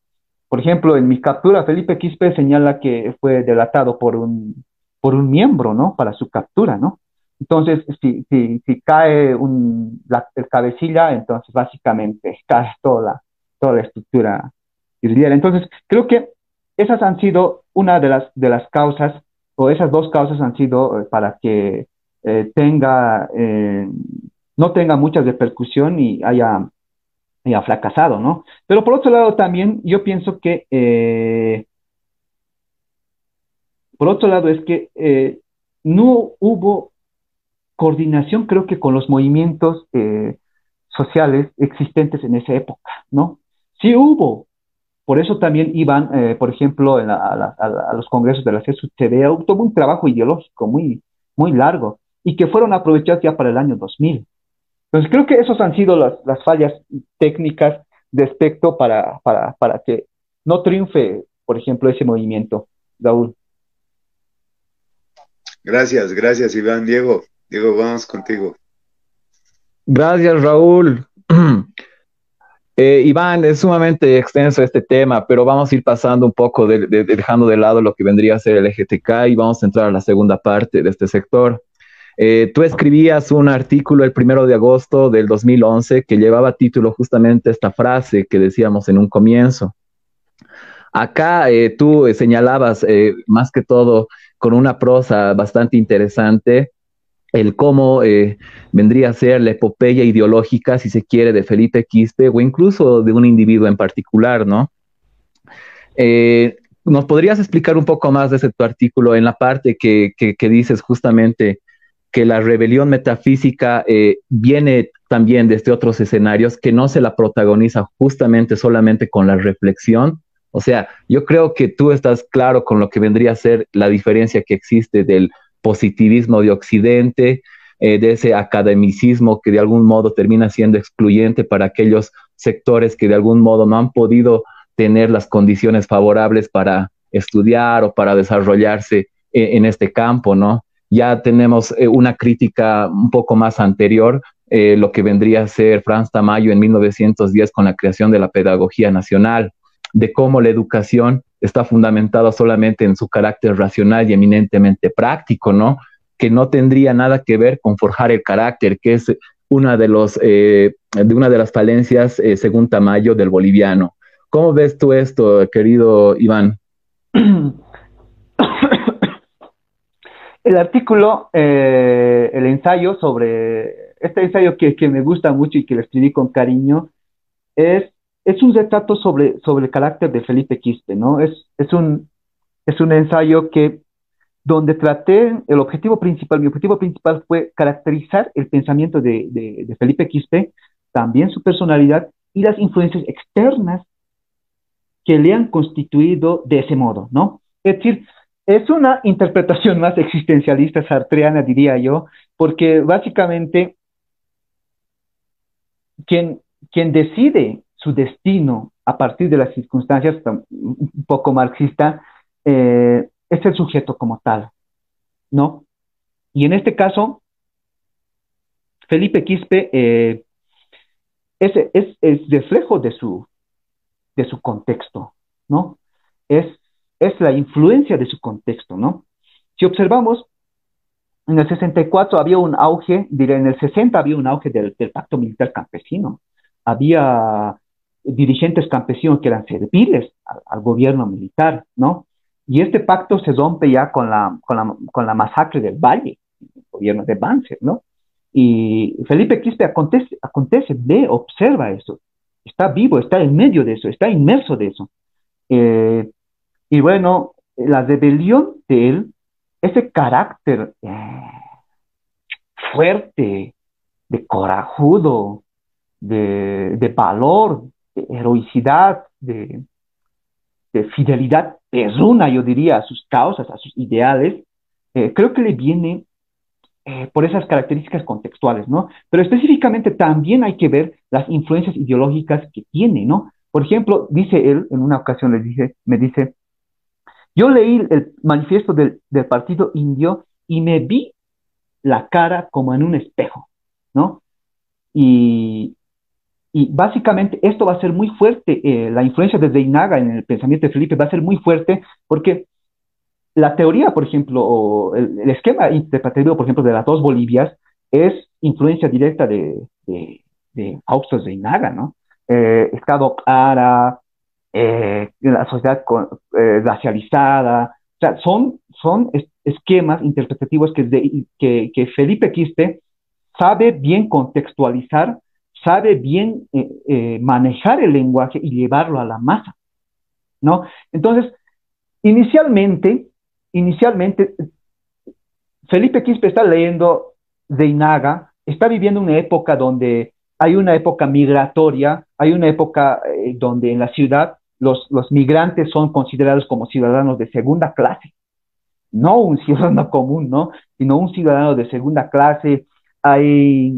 Por ejemplo, en mi captura, Felipe Quispe señala que fue delatado por un, por un miembro, ¿no? Para su captura, ¿no? Entonces, si, si, si cae un, la, el cabecilla, entonces básicamente (laughs) cae toda la, toda la estructura Entonces, creo que esas han sido una de las, de las causas, o esas dos causas han sido eh, para que eh, tenga, eh, no tenga mucha repercusión y haya, haya, fracasado, ¿no? Pero por otro lado también yo pienso que, por otro lado es que no hubo coordinación, creo que con los movimientos sociales existentes en esa época, ¿no? Sí hubo por eso también iban, eh, por ejemplo, a, los congresos de la CSUTV, tuvo un trabajo ideológico muy, muy largo y que fueron aprovechados ya para el año 2000. Entonces, creo que esas han sido las, fallas técnicas de aspecto para, para, para que no triunfe, por ejemplo, ese movimiento. Raúl. Gracias, gracias, Iván. Diego, Diego, vamos contigo. Gracias, Raúl. (clears throat) Eh, Iván, es sumamente extenso este tema, pero vamos a ir pasando un poco, dejando de lado lo que vendría a ser el LGTK y vamos a entrar a la segunda parte de este sector. Eh, tú escribías un artículo el primero de agosto del 2011 que llevaba título justamente esta frase que decíamos en un comienzo. Acá eh, tú señalabas más que todo con una prosa bastante interesante el cómo eh, vendría a ser la epopeya ideológica, si se quiere, de Felipe Quispe o incluso de un individuo en particular, ¿no? Eh, ¿Nos podrías explicar un poco más de ese tu artículo en la parte que, dices justamente que la rebelión metafísica eh, viene también desde otros escenarios, que no se la protagoniza justamente solamente con la reflexión? O sea, yo creo que tú estás claro con lo que vendría a ser la diferencia que existe del positivismo de Occidente, eh, de ese academicismo que de algún modo termina siendo excluyente para aquellos sectores que de algún modo no han podido tener las condiciones favorables para estudiar o para desarrollarse eh, en, este campo, ¿no? Ya tenemos eh, una crítica un poco más anterior, lo que vendría a ser Franz Tamayo en 1910 con la creación de la Pedagogía Nacional, de cómo la educación está fundamentado solamente en su carácter racional y eminentemente práctico, ¿no? Que no tendría nada que ver con forjar el carácter, que es una de, los, eh, una de las falencias, eh, según Tamayo, del boliviano. ¿Cómo ves tú esto, querido Iván? (clears throat) El artículo, eh, el ensayo sobre, este ensayo que, que me gusta mucho y que le escribí con cariño, es es un retrato sobre, sobre el carácter de Felipe Quispe, ¿no? Es, es, un, es un ensayo que, donde traté, el objetivo principal, mi objetivo principal fue caracterizar el pensamiento de, de, Felipe Quispe, también su personalidad y las influencias externas que le han constituido de ese modo, ¿no? Es decir, es una interpretación más existencialista sartreana, diría yo, porque básicamente quien, quien decide su destino a partir de las circunstancias, un poco marxista, eh, es el sujeto como tal, ¿no? Y en este caso, Felipe Quispe eh, es, es, reflejo de su, de su contexto, ¿no? Es, es la influencia de su contexto, ¿no? Si observamos, en el 64 había un auge, diré, en el 60 había un auge del, pacto militar campesino, había dirigentes campesinos que eran serviles al, gobierno militar, ¿no? Y este pacto se rompe ya con la, con la, con la masacre del Valle, el gobierno de Banzer, ¿no? Y Felipe Quispe acontece, acontece, ve, observa eso, está vivo, está en medio de eso, está inmerso de eso. Eh, y bueno, la rebelión de él, ese carácter eh, fuerte, de corajudo, de, de valor, heroicidad, de, fidelidad perruna, yo diría, a sus causas, a sus ideales, eh, creo que le viene eh, por esas características contextuales, ¿no? Pero específicamente también hay que ver las influencias ideológicas que tiene, ¿no? Por ejemplo, dice él, en una ocasión le dice, me dice, Yo leí el manifiesto del, partido indio y me vi la cara como en un espejo, ¿no? Y, básicamente esto va a ser muy fuerte, eh, la influencia de Zeinaga en el pensamiento de Felipe va a ser muy fuerte porque la teoría, por ejemplo, o el, esquema interpretativo, por ejemplo, de las dos Bolivias es influencia directa de, de, de Zeinaga, ¿no? Eh, Estado Clara, eh, la sociedad eh, racializada, o sea, son, son esquemas interpretativos que, que, Felipe Quispe sabe bien contextualizar, sabe bien eh, manejar el lenguaje y llevarlo a la masa, ¿no? Entonces, inicialmente, inicialmente, Felipe Quispe está leyendo de Inaga, está viviendo una época donde hay una época migratoria, hay una época donde en la ciudad los, los migrantes son considerados como ciudadanos de segunda clase, no un (laughs) ciudadano común, ¿no? Sino un ciudadano de segunda clase. Hay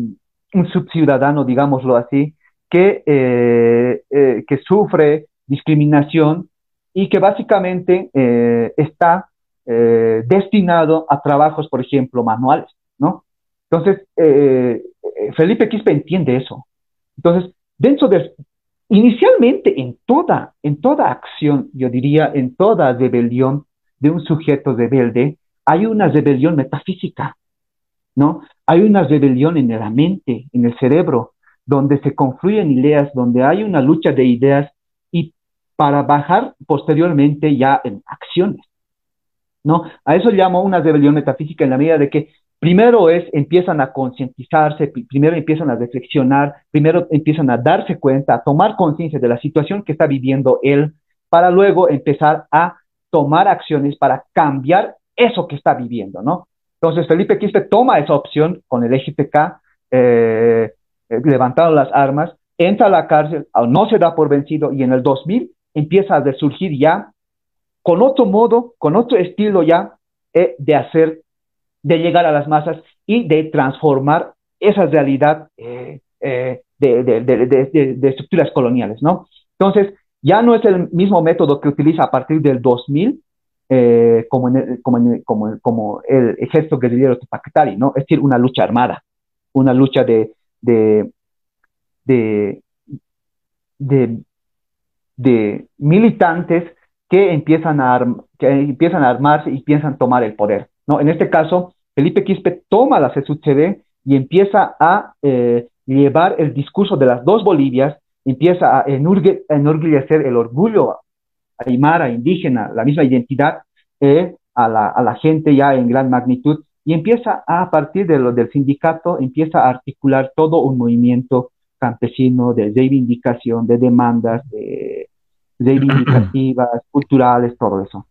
un subciudadano, digámoslo así, que, eh, eh, que sufre discriminación y que básicamente eh, está destinado a trabajos, por ejemplo, manuales, ¿no? Entonces, Felipe Quispe entiende eso. Entonces, dentro de, Inicialmente, en toda, en toda acción, yo diría, en toda rebelión de un sujeto rebelde, hay una rebelión metafísica, ¿no? Hay una rebelión en la mente, en el cerebro, donde se confluyen ideas, donde hay una lucha de ideas y para bajar posteriormente ya en acciones, ¿no? A eso llamo una rebelión metafísica en la medida de que Primero es, empiezan a concientizarse, primero empiezan a reflexionar, primero empiezan a darse cuenta, a tomar conciencia de la situación que está viviendo él, para luego empezar a tomar acciones para cambiar eso que está viviendo, ¿no? Entonces Felipe Quispe toma esa opción con el EGPK, eh, eh, levantando las armas, entra a la cárcel, no se da por vencido y en el 2000 empieza a resurgir ya con otro modo, con otro estilo ya eh, de hacer de llegar a las masas y de transformar esa realidad eh, eh, de, estructuras coloniales, ¿no? Entonces, ya no es el mismo método que utiliza a partir del 2000 eh, como, el, ejército guerrillero Tupactari, ¿no? Es decir, una lucha armada, una lucha de, de, de, militantes que empiezan, a que empiezan a armarse y piensan tomar el poder. ¿No? En este caso, Felipe Quispe toma la CSUCD y empieza a eh, llevar el discurso de las dos Bolivias, empieza a enorgullecer el orgullo aymara, indígena, la misma identidad eh, a, la, gente ya en gran magnitud, y empieza a, partir de lo del sindicato, empieza a articular todo un movimiento campesino de reivindicación, de demandas, de (clears throat) reivindicativas, culturales, todo eso.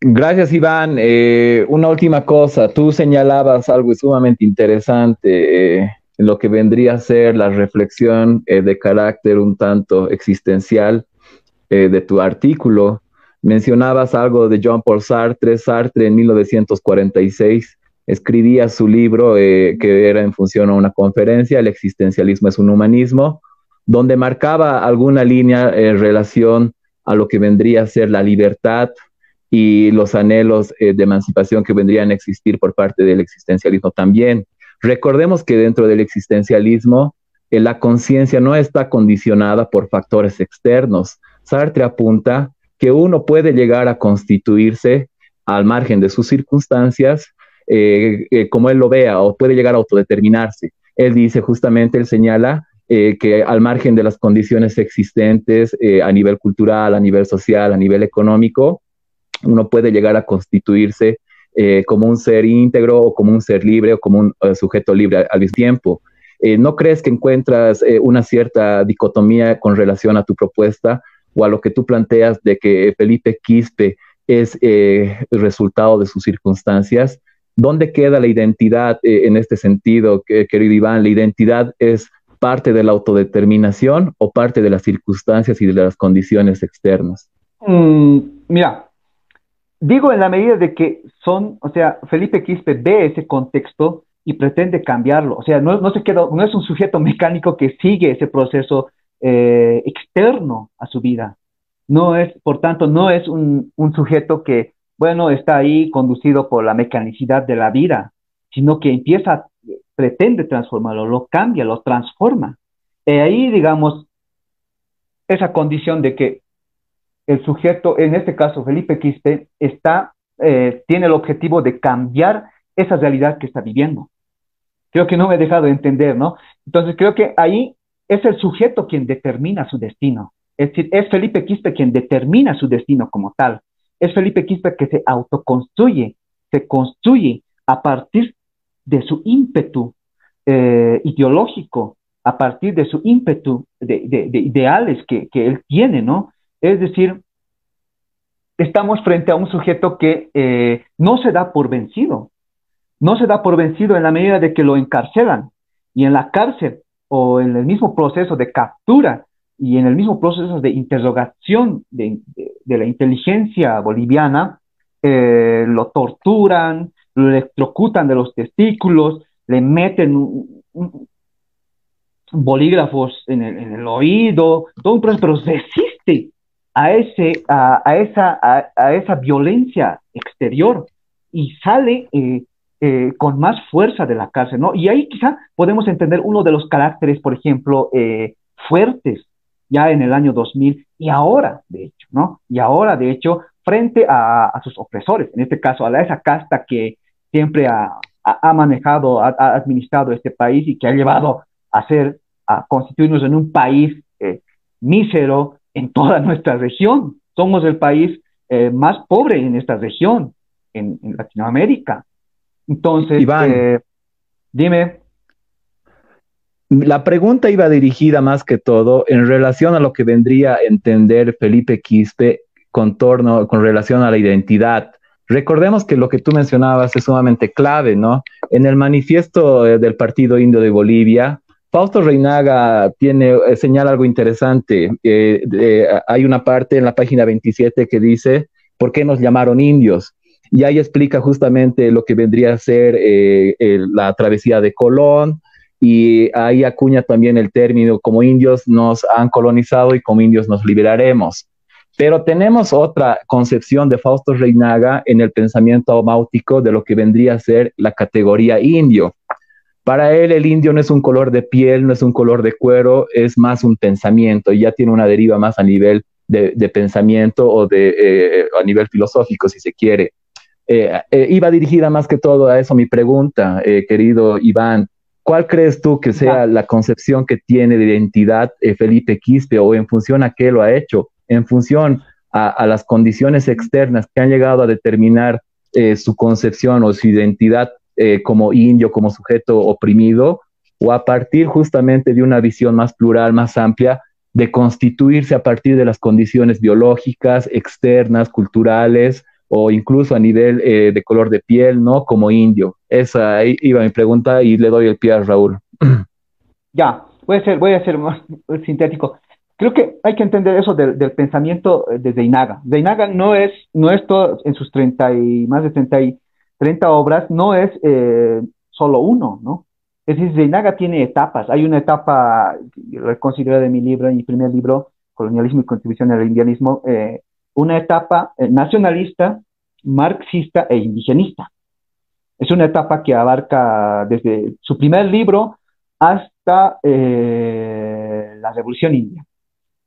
Gracias, Iván. Eh, una última cosa, tú señalabas algo sumamente interesante eh, en lo que vendría a ser la reflexión eh, de carácter un tanto existencial de tu artículo. Mencionabas algo de Jean Paul Sartre. Sartre en 1946 escribía su libro que era en función a una conferencia, El existencialismo es un humanismo, donde marcaba alguna línea en relación a lo que vendría a ser la libertad, y los anhelos eh, de emancipación que vendrían a existir por parte del existencialismo también. Recordemos que dentro del existencialismo eh, la conciencia no está condicionada por factores externos. Sartre apunta que uno puede llegar a constituirse al margen de sus circunstancias, eh, como él lo vea, o puede llegar a autodeterminarse. Él dice justamente, él señala que al margen de las condiciones existentes a nivel cultural, a nivel social, a nivel económico, uno puede llegar a constituirse eh, como un ser íntegro o como un ser libre o como un eh, sujeto libre al, mismo tiempo. Eh, ¿No crees que encuentras una cierta dicotomía con relación a tu propuesta o a lo que tú planteas de que Felipe Quispe es el resultado de sus circunstancias? ¿Dónde queda la identidad en este sentido, querido Iván? ¿La identidad es parte de la autodeterminación o parte de las circunstancias y de las condiciones externas? Mm, mira, Digo en la medida de que son, o sea, Felipe Quispe ve ese contexto y pretende cambiarlo. O sea, no, no se queda, no es un sujeto mecánico que sigue ese proceso eh, externo a su vida. No es, por tanto, no es un, sujeto que, bueno, está ahí conducido por la mecanicidad de la vida, sino que empieza, pretende transformarlo, lo cambia, lo transforma. Y ahí, digamos, esa condición de que el sujeto, en este caso Felipe Quispe, está, eh, tiene el objetivo de cambiar esa realidad que está viviendo. Creo que no me he dejado de entender, ¿no? Entonces creo que ahí es el sujeto quien determina su destino. Es decir, es Felipe Quispe quien determina su destino como tal. Es Felipe Quispe que se autoconstruye, se construye a partir de su ímpetu eh, ideológico, a partir de su ímpetu de, ideales que, él tiene, ¿no? Es decir, estamos frente a un sujeto que eh, no se da por vencido, no se da por vencido en la medida de que lo encarcelan y en la cárcel o en el mismo proceso de captura y en el mismo proceso de interrogación de, la inteligencia boliviana, eh, lo torturan, lo electrocutan de los testículos, le meten bolígrafos en el, oído, todo un proceso, pero a, ese, a, esa, a, esa violencia exterior y sale eh, eh, con más fuerza de la cárcel, ¿no? Y ahí quizá podemos entender uno de los caracteres, por ejemplo, eh, fuertes ya en el año 2000 y ahora, de hecho, ¿no? Y ahora, de hecho, frente a, sus opresores, en este caso, a la, esa casta que siempre ha, manejado, ha, administrado este país y que ha llevado a ser, a constituirnos en un país mísero en toda (laughs) nuestra región. Somos el país más pobre en esta región, en Latinoamérica. Entonces, eh, dime. La pregunta iba dirigida más que todo en relación a lo que vendría a entender Felipe Quispe con, torno, con relación a la identidad. Recordemos que lo que tú mencionabas es sumamente clave, ¿no? En el manifiesto eh, del Partido Indio de Bolivia, Fausto Reinaga tiene, eh, señala algo interesante. hay una parte en la página 27 que dice, ¿por qué nos llamaron indios? y ahí explica justamente lo que vendría a ser eh, la travesía de Colón, y ahí acuña también el término como indios nos han colonizado y como indios nos liberaremos. Pero tenemos otra concepción de Fausto Reinaga en el pensamiento aumáutico de lo que vendría a ser la categoría indio. Para él el indio no es un color de piel, no es un color de cuero, es más un pensamiento y ya tiene una deriva más a nivel de, pensamiento o de, eh, a nivel filosófico, si se quiere. Eh, eh, iba dirigida más que todo a eso mi pregunta, querido Iván. ¿Cuál crees tú que sea la concepción que tiene de identidad Felipe Quispe o en función a qué lo ha hecho? En función a, las condiciones externas que han llegado a determinar su concepción o su identidad como indio, como sujeto oprimido, o a partir justamente de una visión más plural, más amplia, de constituirse a partir de las condiciones biológicas, externas, culturales, o incluso a nivel eh, de color de piel, ¿no? Como indio. Esa iba mi pregunta y le doy el pie a Raúl. (clears throat) Ya, voy a ser, voy a ser más (laughs) sintético. Creo que hay que entender eso del, pensamiento de Zeinaga. Zeinaga no es, no es todo, en sus 30 y más de 30, y, 30 obras, no es eh, solo uno, ¿no? Es decir, Zeinaga tiene etapas. Hay una etapa, lo he considerado en mi libro, en mi primer libro, Colonialismo y Contribución al Indianismo, eh, una etapa eh, nacionalista, marxista e indigenista. Es una etapa que abarca desde su primer libro hasta la Revolución India.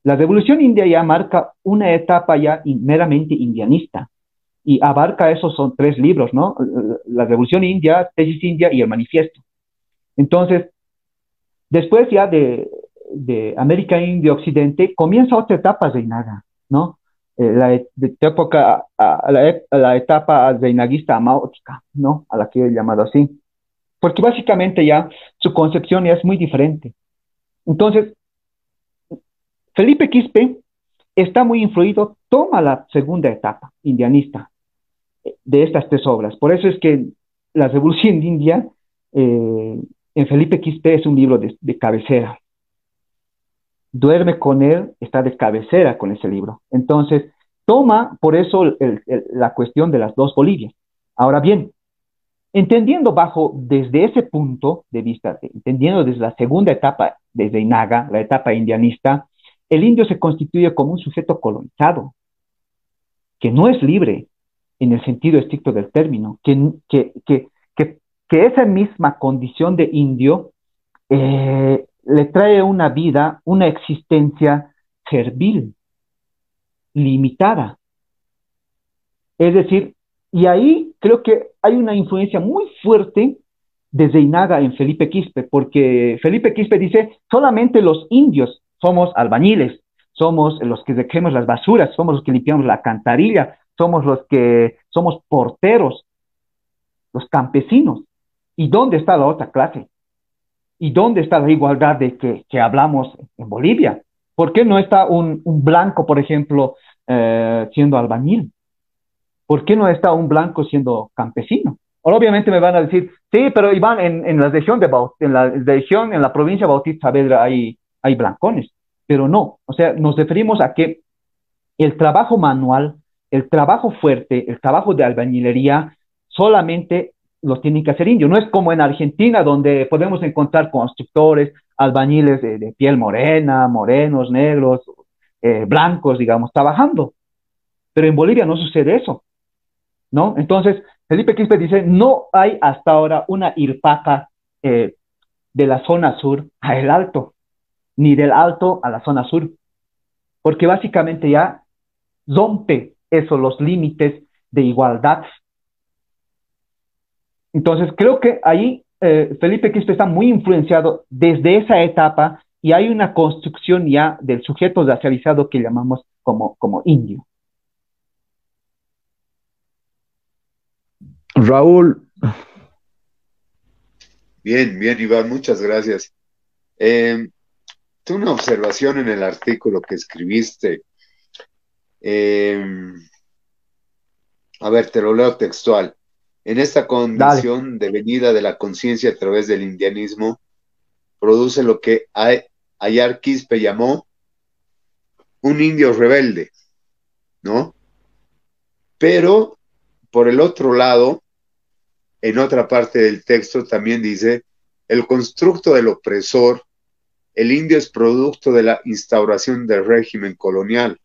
La Revolución India ya marca una etapa ya meramente indianista y abarca esos son tres libros, ¿no? La Revolución India, Tesis India y el Manifiesto. Entonces, después ya de, de América India Occidente comienza otra etapa de Inaga, ¿no? Eh, la, época, a, la, etapa reinaguista amaótica, ¿no? A la que he llamado así. Porque básicamente ya su concepción es muy diferente. Entonces, Felipe Quispe está muy influido, toma la segunda etapa indianista de estas tres obras. Por eso es que La Revolución India eh, en Felipe Quispe es un libro de cabecera duerme con él, está de cabecera con ese libro. Entonces, toma por eso la cuestión de las dos Bolivias. Ahora bien, entendiendo bajo desde ese punto de vista, entendiendo desde la segunda etapa desde Inaga, la etapa indianista, el indio se constituye como un sujeto colonizado, que no es libre en el sentido estricto del término, que, que, que, que esa misma condición de indio eh, le trae una vida, una existencia servil, limitada. Es decir, y ahí creo que hay una influencia muy fuerte desde Inaga en Felipe Quispe, porque Felipe Quispe dice, solamente los indios somos albañiles, somos los que recogemos las basuras, somos los que limpiamos la cantarilla, somos los que somos porteros, los campesinos. ¿Y dónde está la otra clase? ¿Y dónde está la igualdad de que, hablamos en Bolivia? ¿Por qué no está un, blanco, por ejemplo, eh, siendo albañil? ¿Por qué no está un blanco siendo campesino? Obviamente me van a decir, sí, pero Iván, en, la región de en la región, en la provincia de Bautista Saavedra hay, hay blancones, pero no, o sea, nos referimos a que el trabajo manual, el trabajo fuerte, el trabajo de albañilería, solamente los tienen que hacer indios. No es como en Argentina, donde podemos encontrar constructores, albañiles de, piel morena, morenos, negros, eh, blancos, digamos, trabajando. Pero en Bolivia no sucede eso, ¿no? Entonces, Felipe Quispe dice, no hay hasta ahora una irpaca eh, de la zona sur a el alto, ni del alto a la zona sur, porque básicamente ya rompe esos los límites de igualdad entonces, creo que ahí eh, Felipe Quispe está muy influenciado desde esa etapa y hay una construcción ya del sujeto racializado que llamamos como, como indio. Raúl. Bien, bien, Iván, muchas gracias. Eh, tengo una observación en el artículo que escribiste. Eh, a ver, te lo leo textual. En esta condición de venida de la conciencia a través del indianismo, produce lo que Ayar Quispe llamó un indio rebelde, ¿no? Pero, por el otro lado, en otra parte del texto también dice, el constructo del opresor, el indio es producto de la instauración del régimen colonial.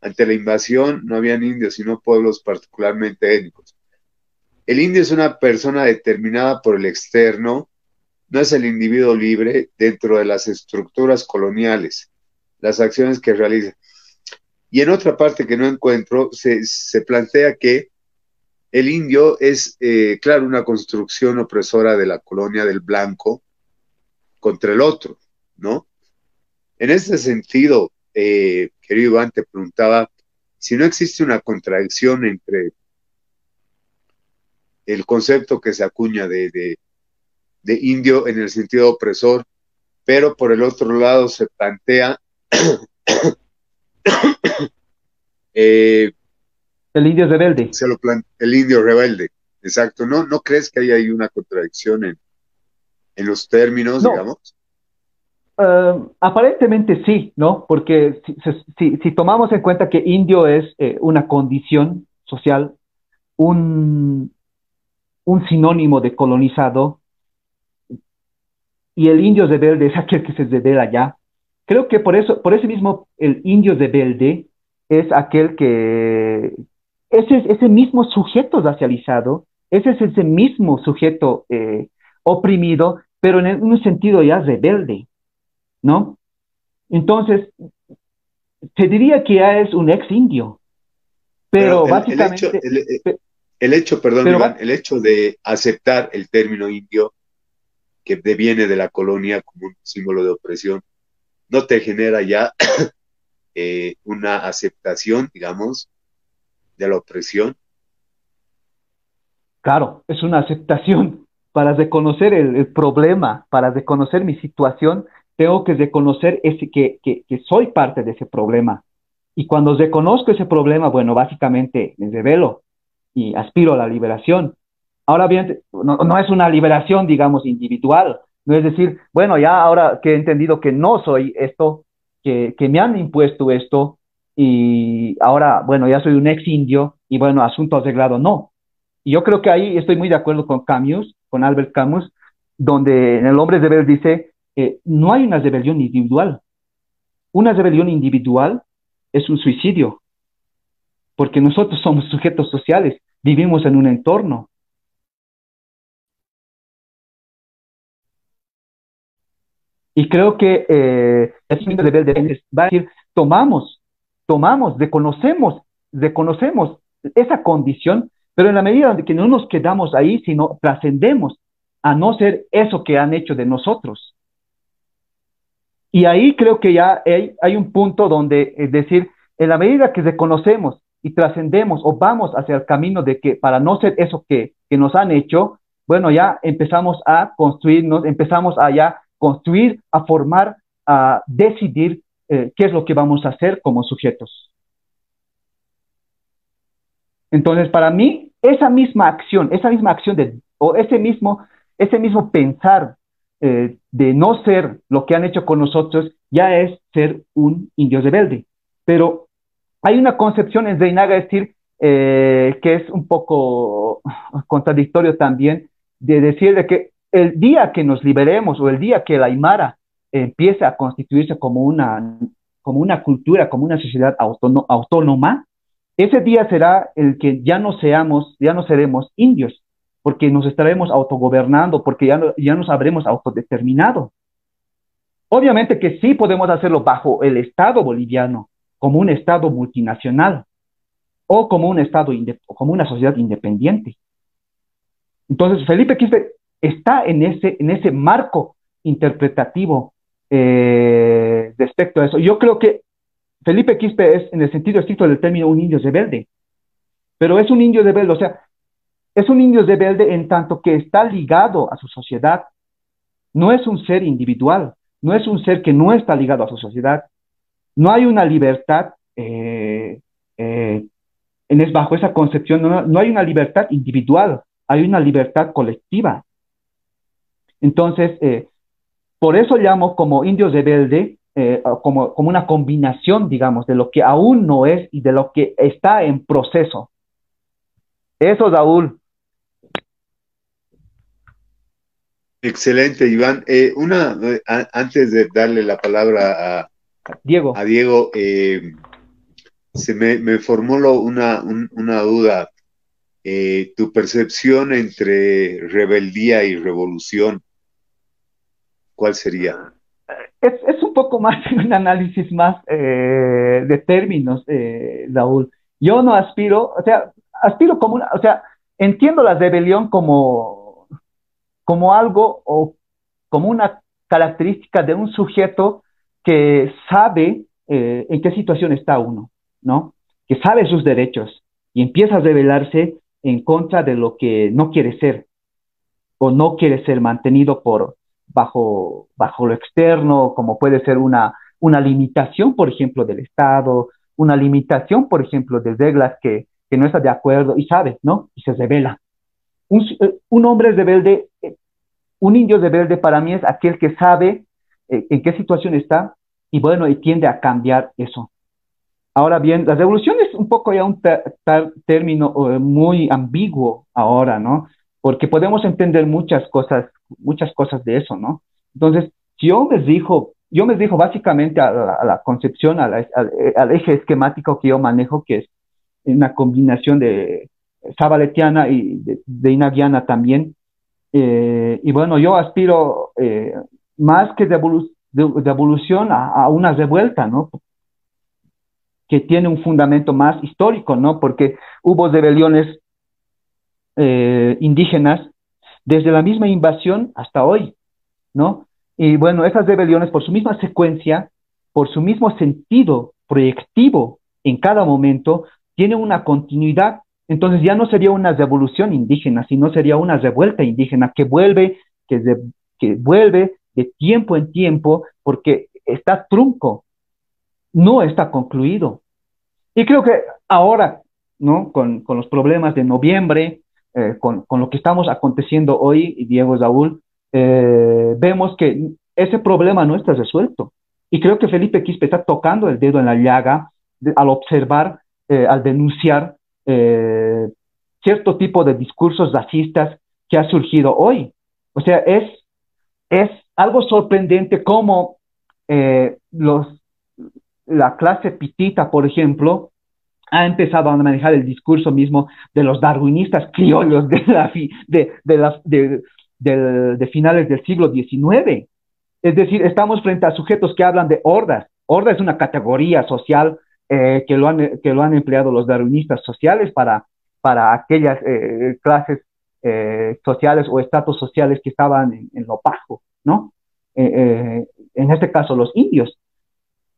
Ante la invasión no habían indios, sino pueblos particularmente étnicos. El indio es una persona determinada por el externo, no es el individuo libre dentro de las estructuras coloniales, las acciones que realiza. Y en otra parte que no encuentro, se, plantea que el indio es, eh, claro, una construcción opresora de la colonia del blanco contra el otro, ¿no? En ese sentido, eh, querido Iván, te preguntaba si no existe una contradicción entre el concepto que se acuña de, indio en el sentido opresor, pero por el otro lado se plantea (coughs) eh, el indio rebelde. Se lo el indio rebelde, exacto. ¿No, ¿No crees que hay ahí una contradicción en, en los términos, digamos? Eh, aparentemente sí, ¿no? Porque si, tomamos en cuenta que indio es eh, una condición social, un, sinónimo de colonizado, y el indio rebelde (laughs) es aquel que se revela allá. Creo que por eso, por ese mismo, el indio rebelde es aquel que, ese es ese mismo sujeto racializado, ese es ese mismo sujeto oprimido, pero en un sentido ya rebelde, ¿no? Entonces, se diría que ya es un ex indio, pero, básicamente... El hecho, perdón, el hecho de aceptar el término indio, que deviene de la colonia como un símbolo de opresión, no te genera ya (coughs) eh, una aceptación, digamos, de la opresión. Claro, es una aceptación. Para reconocer el, problema, para reconocer mi situación, tengo que reconocer ese, que, que, que, soy parte de ese problema. Y cuando reconozco ese problema, bueno, básicamente me revelo, y aspiro a la liberación. Ahora bien, no, es una liberación, digamos, individual, no es decir, bueno, ya ahora que he entendido que no soy esto, que, que me han impuesto esto, y ahora, bueno, ya soy un ex indio, y bueno, asunto arreglado, no. Y yo creo que ahí estoy muy de acuerdo con Camus, con Albert Camus, donde en El hombre de ver dice, no hay una rebelión individual. Una rebelión individual es un suicidio, porque nosotros somos sujetos sociales, vivimos en un entorno. Y creo que eh, el rebelde va a decir, tomamos, tomamos, reconocemos, reconocemos esa condición, pero en la medida en que no nos quedamos ahí, sino trascendemos a no ser eso que han hecho de nosotros. Y ahí creo que ya hay, un punto donde, es decir, en la medida que reconocemos y trascendemos o vamos hacia el camino de que para no ser eso que, nos han hecho, bueno, ya empezamos a construirnos, empezamos a ya construir, a formar, a decidir eh, qué es lo que vamos a hacer como sujetos. Entonces, para mí, esa misma acción, esa misma acción de, o ese mismo, ese mismo pensar eh, de no ser lo que han hecho con nosotros, ya es ser un indio rebelde. Pero hay una concepción en Reinaga, es decir, eh, que es un poco contradictorio también, de decir de que el día que nos liberemos o el día que la Aymara empiece a constituirse como una, como una cultura, como una sociedad autónoma, ese día será el que ya no seamos, ya no seremos indios, porque nos estaremos autogobernando, porque ya, ya nos habremos autodeterminado. Obviamente que sí podemos hacerlo bajo el Estado boliviano, como un Estado multinacional o como un Estado, como una sociedad independiente. Entonces, Felipe Quispe está en ese, en ese marco interpretativo eh, respecto a eso. Yo creo que Felipe Quispe es, en el sentido estricto del término, un indio rebelde, pero es un indio rebelde, o sea, es un indio rebelde en tanto que está ligado a su sociedad. No es un ser individual, no es un ser que no está ligado a su sociedad. No hay una libertad, eh, eh, en es, bajo esa concepción, no, hay una libertad individual, hay una libertad colectiva. Entonces, eh, por eso llamo como indio rebelde, como, como una combinación, digamos, de lo que aún no es y de lo que está en proceso. Eso, Raúl, Excelente, Iván. Eh, una, eh, antes de darle la palabra a Diego, a Diego eh, se me, formó una, una duda. tu percepción entre rebeldía y revolución, ¿cuál sería? Es, un poco más (laughs) un análisis más de términos, Raúl. Yo no aspiro, o sea, aspiro como una, o sea, entiendo la rebelión como como algo o como una característica de un sujeto que sabe eh, en qué situación está uno, ¿no? Que sabe sus derechos y empieza a rebelarse en contra de lo que no quiere ser o no quiere ser mantenido por bajo, bajo lo externo, como puede ser una, una limitación, por ejemplo, del Estado, una limitación, por ejemplo, de reglas que, que no está de acuerdo y sabe, ¿no? Y se revela. Un, eh, un hombre rebelde un indio rebelde para mí es aquel que sabe eh, en qué situación está y bueno, y tiende a cambiar eso. Ahora bien, la revolución es un poco ya un término eh, muy ambiguo ahora, ¿no? Porque podemos entender muchas cosas, muchas cosas de eso, ¿no? Entonces, yo me dijo, yo me dijo básicamente a la, concepción, al, eje esquemático que yo manejo, que es una combinación de sabaletiana y de, de inagiana también, eh, y bueno, yo aspiro eh, más que de, evolución a, una revuelta, ¿no? Que tiene un fundamento más histórico, ¿no? Porque hubo rebeliones eh, indígenas desde la misma invasión hasta hoy, ¿no? Y bueno, esas rebeliones por su misma secuencia, por su mismo sentido proyectivo en cada momento, tienen una continuidad entonces ya no sería una revolución indígena, sino sería una revuelta indígena que vuelve, que, que vuelve de tiempo en tiempo porque está trunco, no está concluido. Y creo que ahora, ¿no? Con, los problemas de noviembre, eh, con, lo que estamos aconteciendo hoy, Diego Saúl, eh, vemos que ese problema no está resuelto. Y creo que Felipe Quispe está tocando el dedo en la llaga al observar, eh, al denunciar eh, cierto tipo de discursos racistas que ha surgido hoy. O sea, es, es algo sorprendente como eh, los, la clase pitita, por ejemplo, ha empezado a manejar el discurso mismo de los darwinistas criollos de, de, de, finales del siglo XIX. Es decir, estamos frente a sujetos que hablan de hordas. Horda es una categoría social eh, que, lo han, que lo han empleado los darwinistas sociales para, para aquellas eh, clases eh, sociales o estatus sociales que estaban en, lo bajo, ¿no? en este caso, los indios.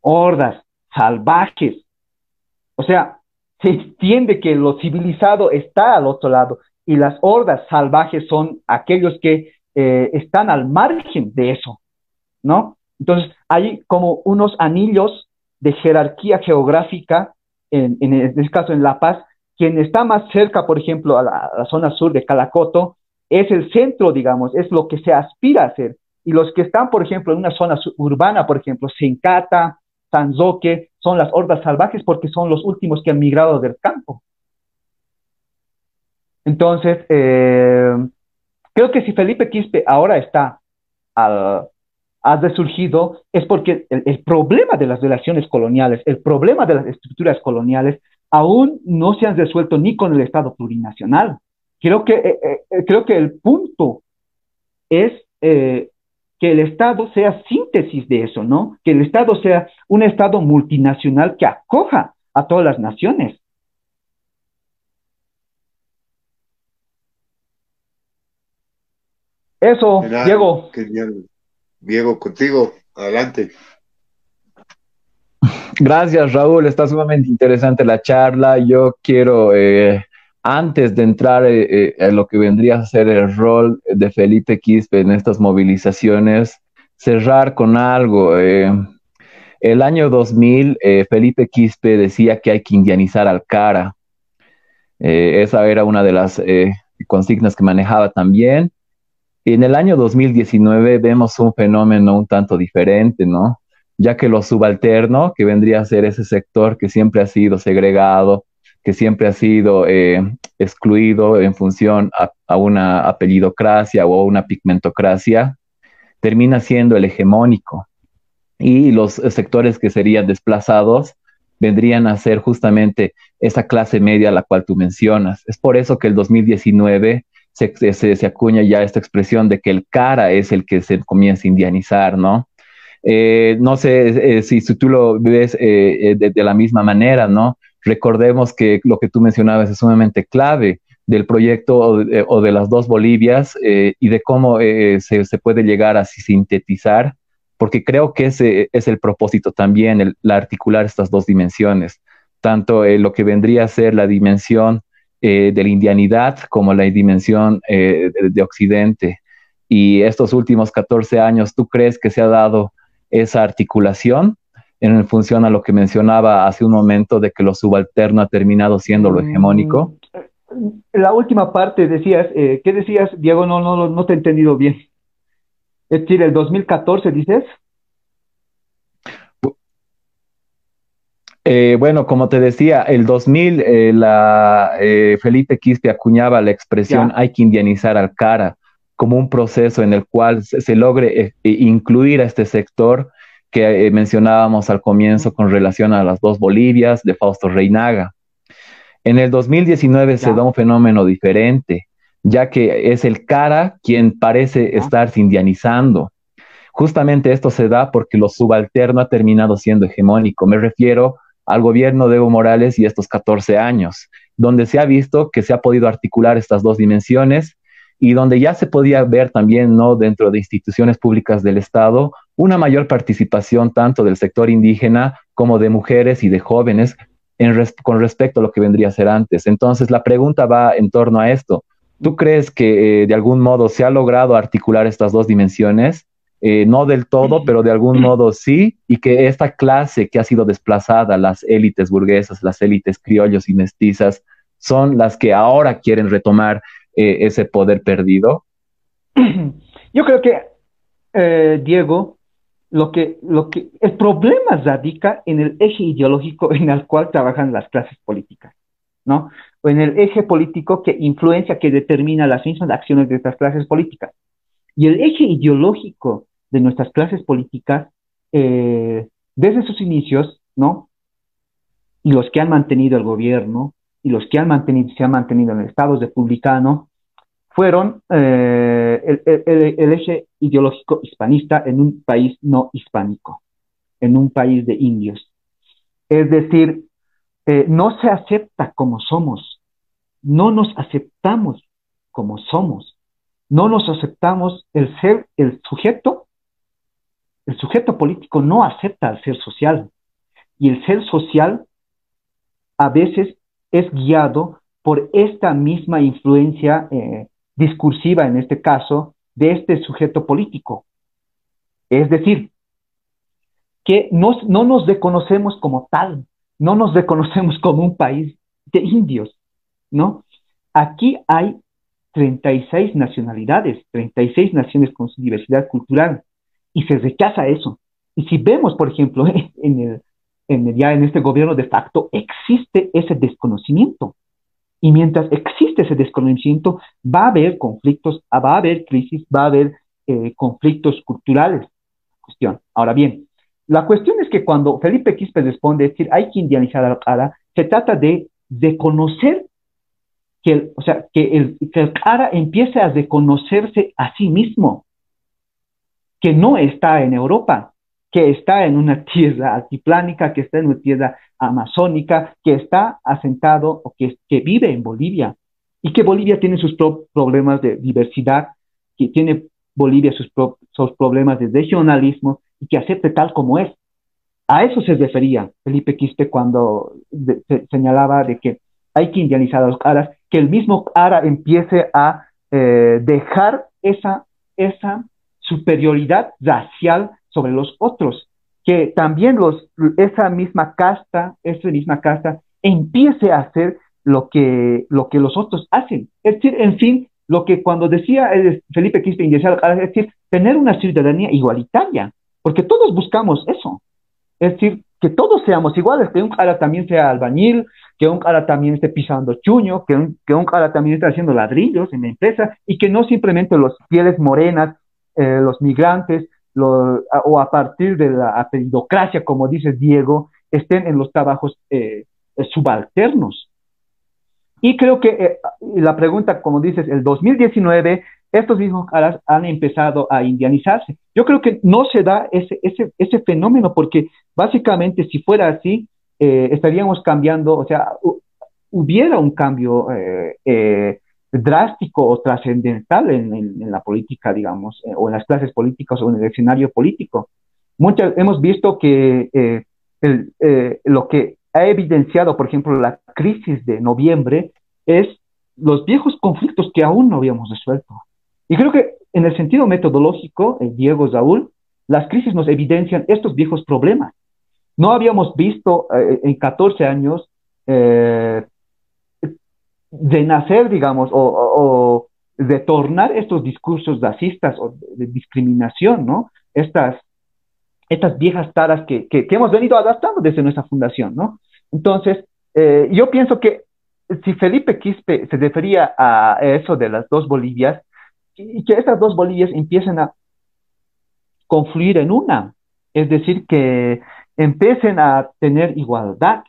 Hordas, salvajes. O sea, se entiende que lo civilizado está al otro lado y las hordas salvajes son aquellos que están al margen de eso, ¿no? Entonces, hay como unos anillos de jerarquía geográfica, en, en este caso en La Paz, quien está más cerca, por ejemplo, a la, zona sur de Calacoto, es el centro, digamos, es lo que se aspira a hacer. Y los que están, por ejemplo, en una zona urbana, por ejemplo, Sencata, Tanzoque, son las hordas salvajes porque son los últimos que han migrado del campo. Entonces, eh, creo que si Felipe Quispe ahora está al, ha resurgido es porque el, problema de las relaciones coloniales, el problema de las estructuras coloniales, aún no se han resuelto ni con el Estado plurinacional. Creo que, eh, eh, eh, creo que el punto es que el Estado sea síntesis de eso, ¿no? Que el Estado sea un Estado multinacional que acoja a todas las naciones. Eso, Diego. Diego, contigo, adelante. Gracias, Raúl. Está sumamente interesante la charla. Yo quiero, eh, antes de entrar eh, eh, en lo que vendría a ser el rol de Felipe Quispe en estas movilizaciones, cerrar con algo. el año 2000, Felipe Quispe decía que hay que indianizar al cara. esa era una de las consignas que manejaba también. En el año 2019 vemos un fenómeno un tanto diferente, ¿no? Ya que lo subalterno, que vendría a ser ese sector que siempre ha sido segregado, que siempre ha sido eh, excluido en función a, una apellidocracia o una pigmentocracia, termina siendo el hegemónico. Y los sectores que serían desplazados vendrían a ser justamente esa clase media a la cual tú mencionas. Es por eso que el 2019 se, acuña ya esta expresión de que el cara es el que se comienza a indianizar, ¿no? Eh, no sé eh, si, tú lo ves eh, de, la misma manera, ¿no? Recordemos que lo que tú mencionabas es sumamente clave del proyecto o de, las dos Bolivias y de cómo se, puede llegar a sintetizar, porque creo que ese es el propósito también, el, articular estas dos dimensiones, tanto lo que vendría a ser la dimensión eh, de la indianidad como la dimensión eh, de, Occidente. Y estos últimos 14 años, ¿tú crees que se ha dado esa articulación en función a lo que mencionaba hace un momento de que lo subalterno ha terminado siendo lo hegemónico? Mm, la última parte decías, eh, ¿qué decías, Diego? No, no, no te he entendido bien. Es decir, el 2014, dices. Eh, bueno, como te decía, el 2000 eh, la, eh, Felipe Quispe acuñaba la expresión hay que indianizar al cara como un proceso en el cual se, logre incluir a este sector que mencionábamos al comienzo con relación a las dos Bolivias de Fausto Reinaga. En el 2019 se da un fenómeno diferente, ya que es el cara quien parece estar indianizando. Justamente esto se da porque lo subalterno ha terminado siendo hegemónico. Me refiero al gobierno de Evo Morales y estos 14 años, donde se ha visto que se ha podido articular estas dos dimensiones y donde ya se podía ver también, ¿no? Dentro de instituciones públicas del Estado, una mayor participación tanto del sector indígena como de mujeres y de jóvenes con respecto a lo que vendría a ser antes. Entonces, la pregunta va en torno a esto. ¿Tú crees que eh, de algún modo se ha logrado articular estas dos dimensiones? Eh, no del todo, pero de algún modo sí, y que esta clase que ha sido desplazada, las élites burguesas, las élites criollos y mestizas, son las que ahora quieren retomar eh, ese poder perdido? Yo creo que, eh, Diego, lo que, lo que, el problema radica en el eje ideológico en el cual trabajan las clases políticas, ¿no? O en el eje político que influencia, que determina las mismas acciones de estas clases políticas. Y el eje ideológico de nuestras clases políticas eh, desde sus inicios, ¿no? Y los que han mantenido el gobierno y los que han mantenido, se han mantenido en el Estado republicano, fueron eh, el, eje ideológico hispanista en un país no hispánico, en un país de indios. Es decir, eh, no se acepta como somos, no nos aceptamos como somos, no nos aceptamos el ser el sujeto, el sujeto político no acepta el ser social y el ser social a veces es guiado por esta misma influencia eh, discursiva, en este caso, de este sujeto político. Es decir, que no nos reconocemos como tal, no nos reconocemos como un país de indios, ¿no? Aquí hay 36 nacionalidades, 36 naciones con su diversidad cultural, y se rechaza eso. Y si vemos, por ejemplo, (laughs) en el, en ya en este gobierno de facto, existe ese desconocimiento. Y mientras existe ese desconocimiento, va a haber conflictos, va a haber crisis, va a haber eh, conflictos culturales. Cuestión. Ahora bien, la cuestión es que cuando Felipe Quispe responde, es decir, hay que indianizar a Ara, se trata de, de conocer que el, o sea, que el, que el Ara empiece a reconocerse a sí mismo, que no está en Europa, que está en una (laughs) tierra altiplánica, que está en una tierra amazónica, que está asentado o que, que vive en Bolivia, y que Bolivia tiene sus problemas de diversidad, que tiene Bolivia sus, sus problemas de regionalismo, y que acepte tal como es. A eso se refería Felipe Quispe cuando señalaba de que hay que indianizar a los aras, que el mismo ara empiece a eh, dejar esa, esa superioridad racial sobre los otros, que también los, esa misma casta, esa misma casta, empiece a hacer lo que, lo que los otros hacen. Es decir, en fin, lo que cuando decía Felipe Quispe, es decir, tener una ciudadanía igualitaria, porque todos buscamos eso. Es decir, que todos seamos iguales, que un cara también sea albañil, que un cara también esté pisando chuño, que un, que un cara también esté haciendo ladrillos en la empresa y que no simplemente los pieles morenas, eh, los migrantes, o a partir de la apelidocracia, como dice Diego, estén en los trabajos eh, eh, subalternos. Y creo que la pregunta, como dices, el 2019 estos mismos caras han empezado a indianizarse. Yo creo que no se da ese, ese, ese fenómeno porque básicamente si fuera así, estaríamos cambiando, o sea, hubiera un cambio drástico o trascendental en, la política, digamos, o en las clases políticas o en el escenario político. Muchas, hemos visto que lo que ha evidenciado, por ejemplo, la crisis de noviembre es los viejos conflictos que aún no habíamos resuelto. Y creo que en el sentido metodológico, eh, Diego Saúl, las crisis nos evidencian estos viejos problemas. No habíamos visto eh, en 14 años eh, de nacer, digamos, o, de tornar estos discursos racistas o de, discriminación, ¿no? Estas, estas viejas taras que, que, hemos venido adaptando desde nuestra fundación, ¿no? Entonces, yo pienso que si Felipe Quispe se refería a eso de las dos Bolivias, y que estas dos Bolivias empiecen a confluir en una, es decir, que empiecen a tener igualdad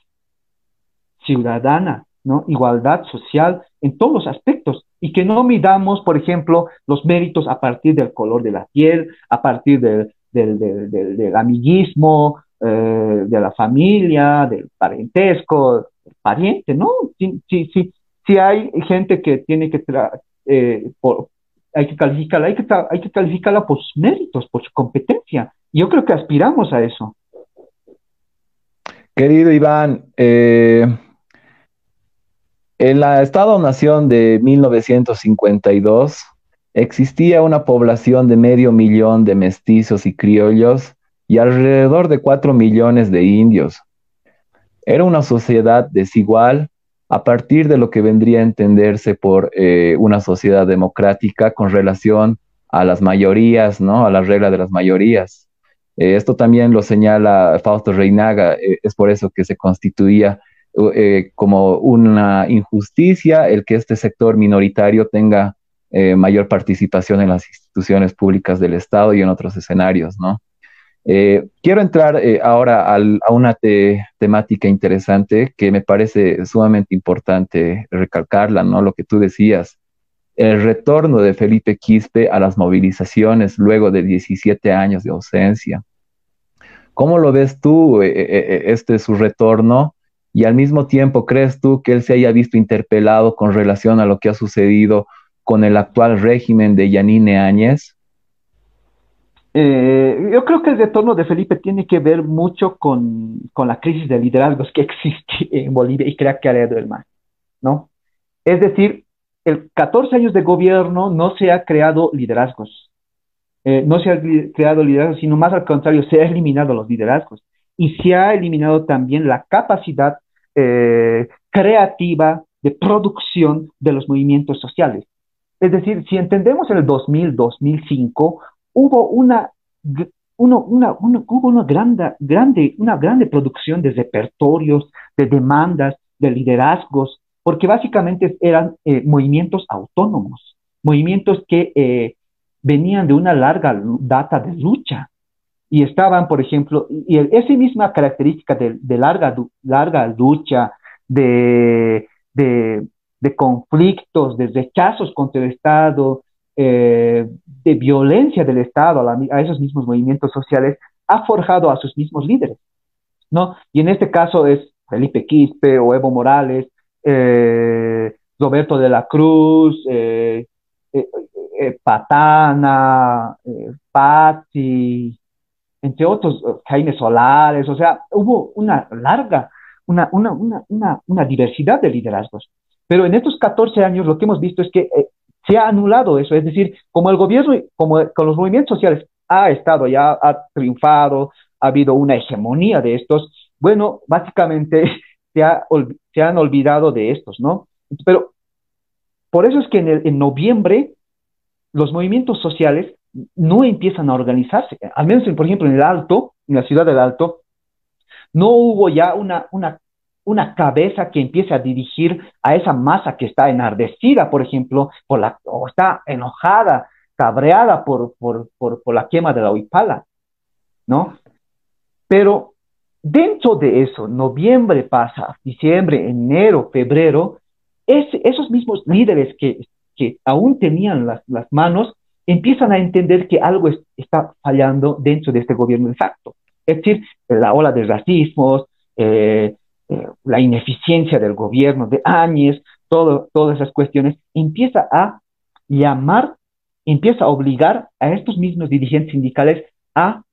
ciudadana, ¿no? Igualdad social en todos los aspectos y que no midamos, por ejemplo, los méritos a partir del color de la piel, a partir del, del, amiguismo, eh, de la familia, del parentesco, del pariente, ¿no? Sí, sí, sí, sí hay gente que tiene que, eh, por, hay que calificarla, hay que, hay que calificarla por sus méritos, por su competencia. Yo creo que aspiramos a eso. Querido Iván, eh, en la Estado-Nación de 1952 existía una población de medio millón de mestizos y criollos y alrededor de cuatro millones de indios. Era una sociedad desigual a partir de lo que vendría a entenderse por eh, una sociedad democrática con relación a las mayorías, ¿no? A la regla de las mayorías. Eh, esto también lo señala Fausto Reinaga, eh, es por eso que se constituía como una injusticia el que este sector minoritario tenga eh, mayor participación en las instituciones públicas del Estado y en otros escenarios, ¿no? Eh, quiero entrar eh, ahora a una temática interesante que me parece sumamente importante recalcarla, ¿no? Lo que tú decías, el retorno de Felipe Quispe a las movilizaciones luego de 17 años de ausencia. ¿Cómo lo ves tú, este su retorno? Y al mismo tiempo, ¿crees tú que él se haya visto interpelado con relación a lo que ha sucedido con el actual régimen de Yanine Áñez? Eh, yo creo que el retorno de Felipe tiene que ver mucho con, la crisis de liderazgos que (laughs) existe en Bolivia y crea que ha del mal, ¿no? Es decir, el 14 años de gobierno no se ha creado liderazgos, eh, no se ha creado liderazgos, sino más al contrario, se ha eliminado los liderazgos y se ha eliminado también la capacidad eh, creativa de producción de los movimientos sociales. Es decir, si entendemos el 2000, 2005, hubo una, una, hubo una grande, grande, una grande producción de repertorios, de demandas, de liderazgos, porque básicamente eran eh, movimientos autónomos, movimientos que eh, venían de una larga data de lucha y estaban, por ejemplo, y esa misma característica de, larga, larga lucha, de, de, conflictos, de rechazos contra el Estado, eh, de violencia del Estado a, esos mismos movimientos sociales, ha forjado a sus mismos líderes, ¿no? Y en este caso es Felipe Quispe o Evo Morales, eh, Roberto de la Cruz, eh, Patana, Patti, entre otros, Jaime Solares, o sea, hubo una larga, una, una, una, una diversidad de liderazgos. Pero en estos 14 años lo que hemos visto es que eh, se ha anulado eso, es decir, como el gobierno, como con los movimientos sociales ha estado ya, ha triunfado, ha habido una hegemonía de estos, bueno, básicamente (laughs) se, han olvidado de estos, ¿no? Pero por eso es que en noviembre los movimientos sociales no empiezan a organizarse, al menos, por ejemplo, en el Alto, en la ciudad del Alto, no hubo ya una, una una cabeza que empiece a dirigir a esa masa que está enardecida, por ejemplo, por la, o está enojada, cabreada por, por, por, la quema de la huipala, ¿no? Pero dentro de eso, noviembre pasa, diciembre, enero, febrero, es, esos mismos líderes que, que aún tenían las, las, manos empiezan a entender que algo está fallando dentro de este gobierno de facto. Es decir, la ola de racismos, eh, eh, la ineficiencia del gobierno de Áñez, todo, todas esas cuestiones, empieza a llamar, empieza a obligar a estos mismos dirigentes sindicales a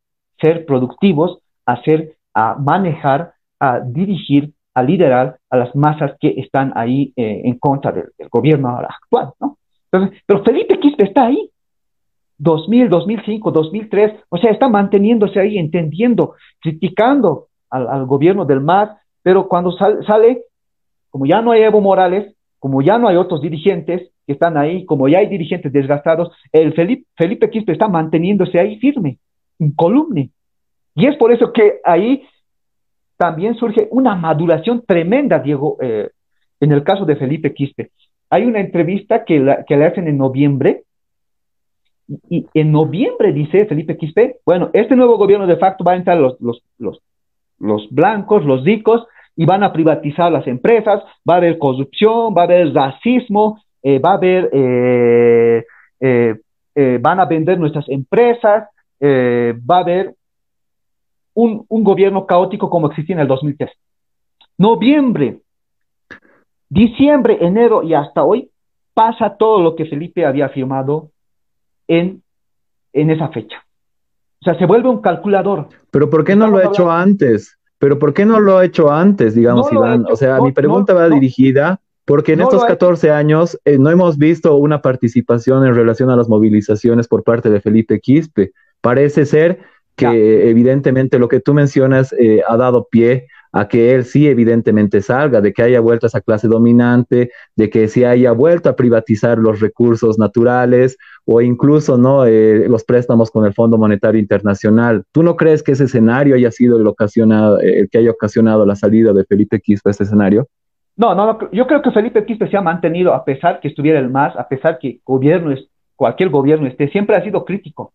ser productivos, a ser, a manejar, a dirigir, a liderar a las masas que están ahí eh, en contra del, gobierno actual, ¿no? Entonces, pero Felipe Quispe está ahí, 2000, 2005, 2003, o sea, está manteniéndose ahí, entendiendo, criticando al, gobierno del MAS, pero cuando sale, como ya no hay Evo Morales, como ya no hay otros dirigentes que están ahí, como ya hay dirigentes desgastados, el Felipe, Quispe está manteniéndose ahí firme, columne. Y es por eso que ahí también surge una maduración tremenda, Diego, eh, en el caso de Felipe Quispe. Hay una entrevista que, le hacen en noviembre, y en noviembre dice Felipe Quispe, bueno, este nuevo gobierno de facto va a entrar los, los, los blancos, los ricos, y van a privatizar las empresas, va a haber corrupción, va a haber racismo, eh, va a haber, eh, eh, van a vender nuestras empresas, va a haber un, un, gobierno caótico como existía en el 2003. Noviembre, diciembre, enero y hasta hoy pasa todo lo que Felipe había firmado en, en esa fecha. O sea, se vuelve un calculador. Pero ¿por qué no lo ha hecho antes? Pero ¿por qué no lo ha hecho antes, digamos, Iván? o sea, mi pregunta va dirigida porque en estos 14 años eh, no hemos visto una participación en relación a las movilizaciones por parte de Felipe Quispe. Parece ser que evidentemente lo que tú mencionas eh, ha dado pie a que él sí evidentemente salga, de que haya vuelto a esa clase dominante, de que sí haya vuelto a privatizar los recursos naturales o incluso no eh, los préstamos con el Fondo Monetario Internacional. ¿Tú no crees que ese escenario haya sido el, ocasionado, el que haya ocasionado la salida de Felipe Quispe a ese escenario? No, no, yo creo que Felipe Quispe se ha mantenido, a pesar que estuviera el MAS, a pesar que gobierno es, cualquier gobierno esté, siempre ha sido crítico.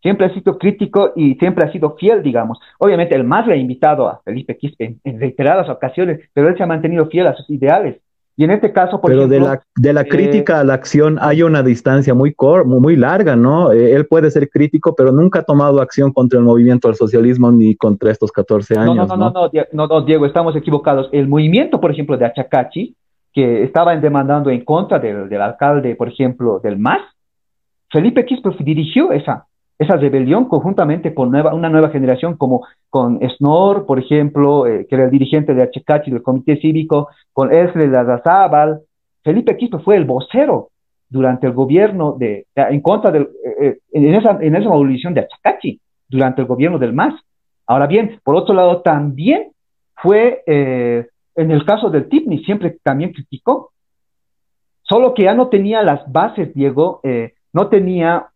Siempre ha sido crítico y siempre ha sido fiel, digamos. Obviamente, el MAS le ha invitado a Felipe Quispe en reiteradas ocasiones, pero él se ha mantenido fiel a sus ideales. Y en este caso, por Pero de la, de la crítica a la acción hay una distancia muy, cor, muy larga, ¿no? Eh, él puede ser crítico, pero nunca ha tomado acción contra el movimiento del socialismo ni contra estos 14 años. No, no, no, no, no, no, Diego, estamos equivocados. El movimiento, por ejemplo, de Achacachi, que estaba demandando en contra del, del alcalde, por ejemplo, del MAS, Felipe Quispe dirigió esa, esa rebelión conjuntamente con nueva, una nueva generación como con Snor, por ejemplo, eh, que era el dirigente de HKH del Comité Cívico, con Esre Lazazábal. Felipe Quispe fue el vocero durante el gobierno de, en contra del, eh, eh, en, esa, en esa movilización de Achacachi, durante el gobierno del MAS. Ahora bien, por otro lado, también fue, en el caso del TIPNI, siempre también criticó, solo que ya no tenía las bases, Diego, no tenía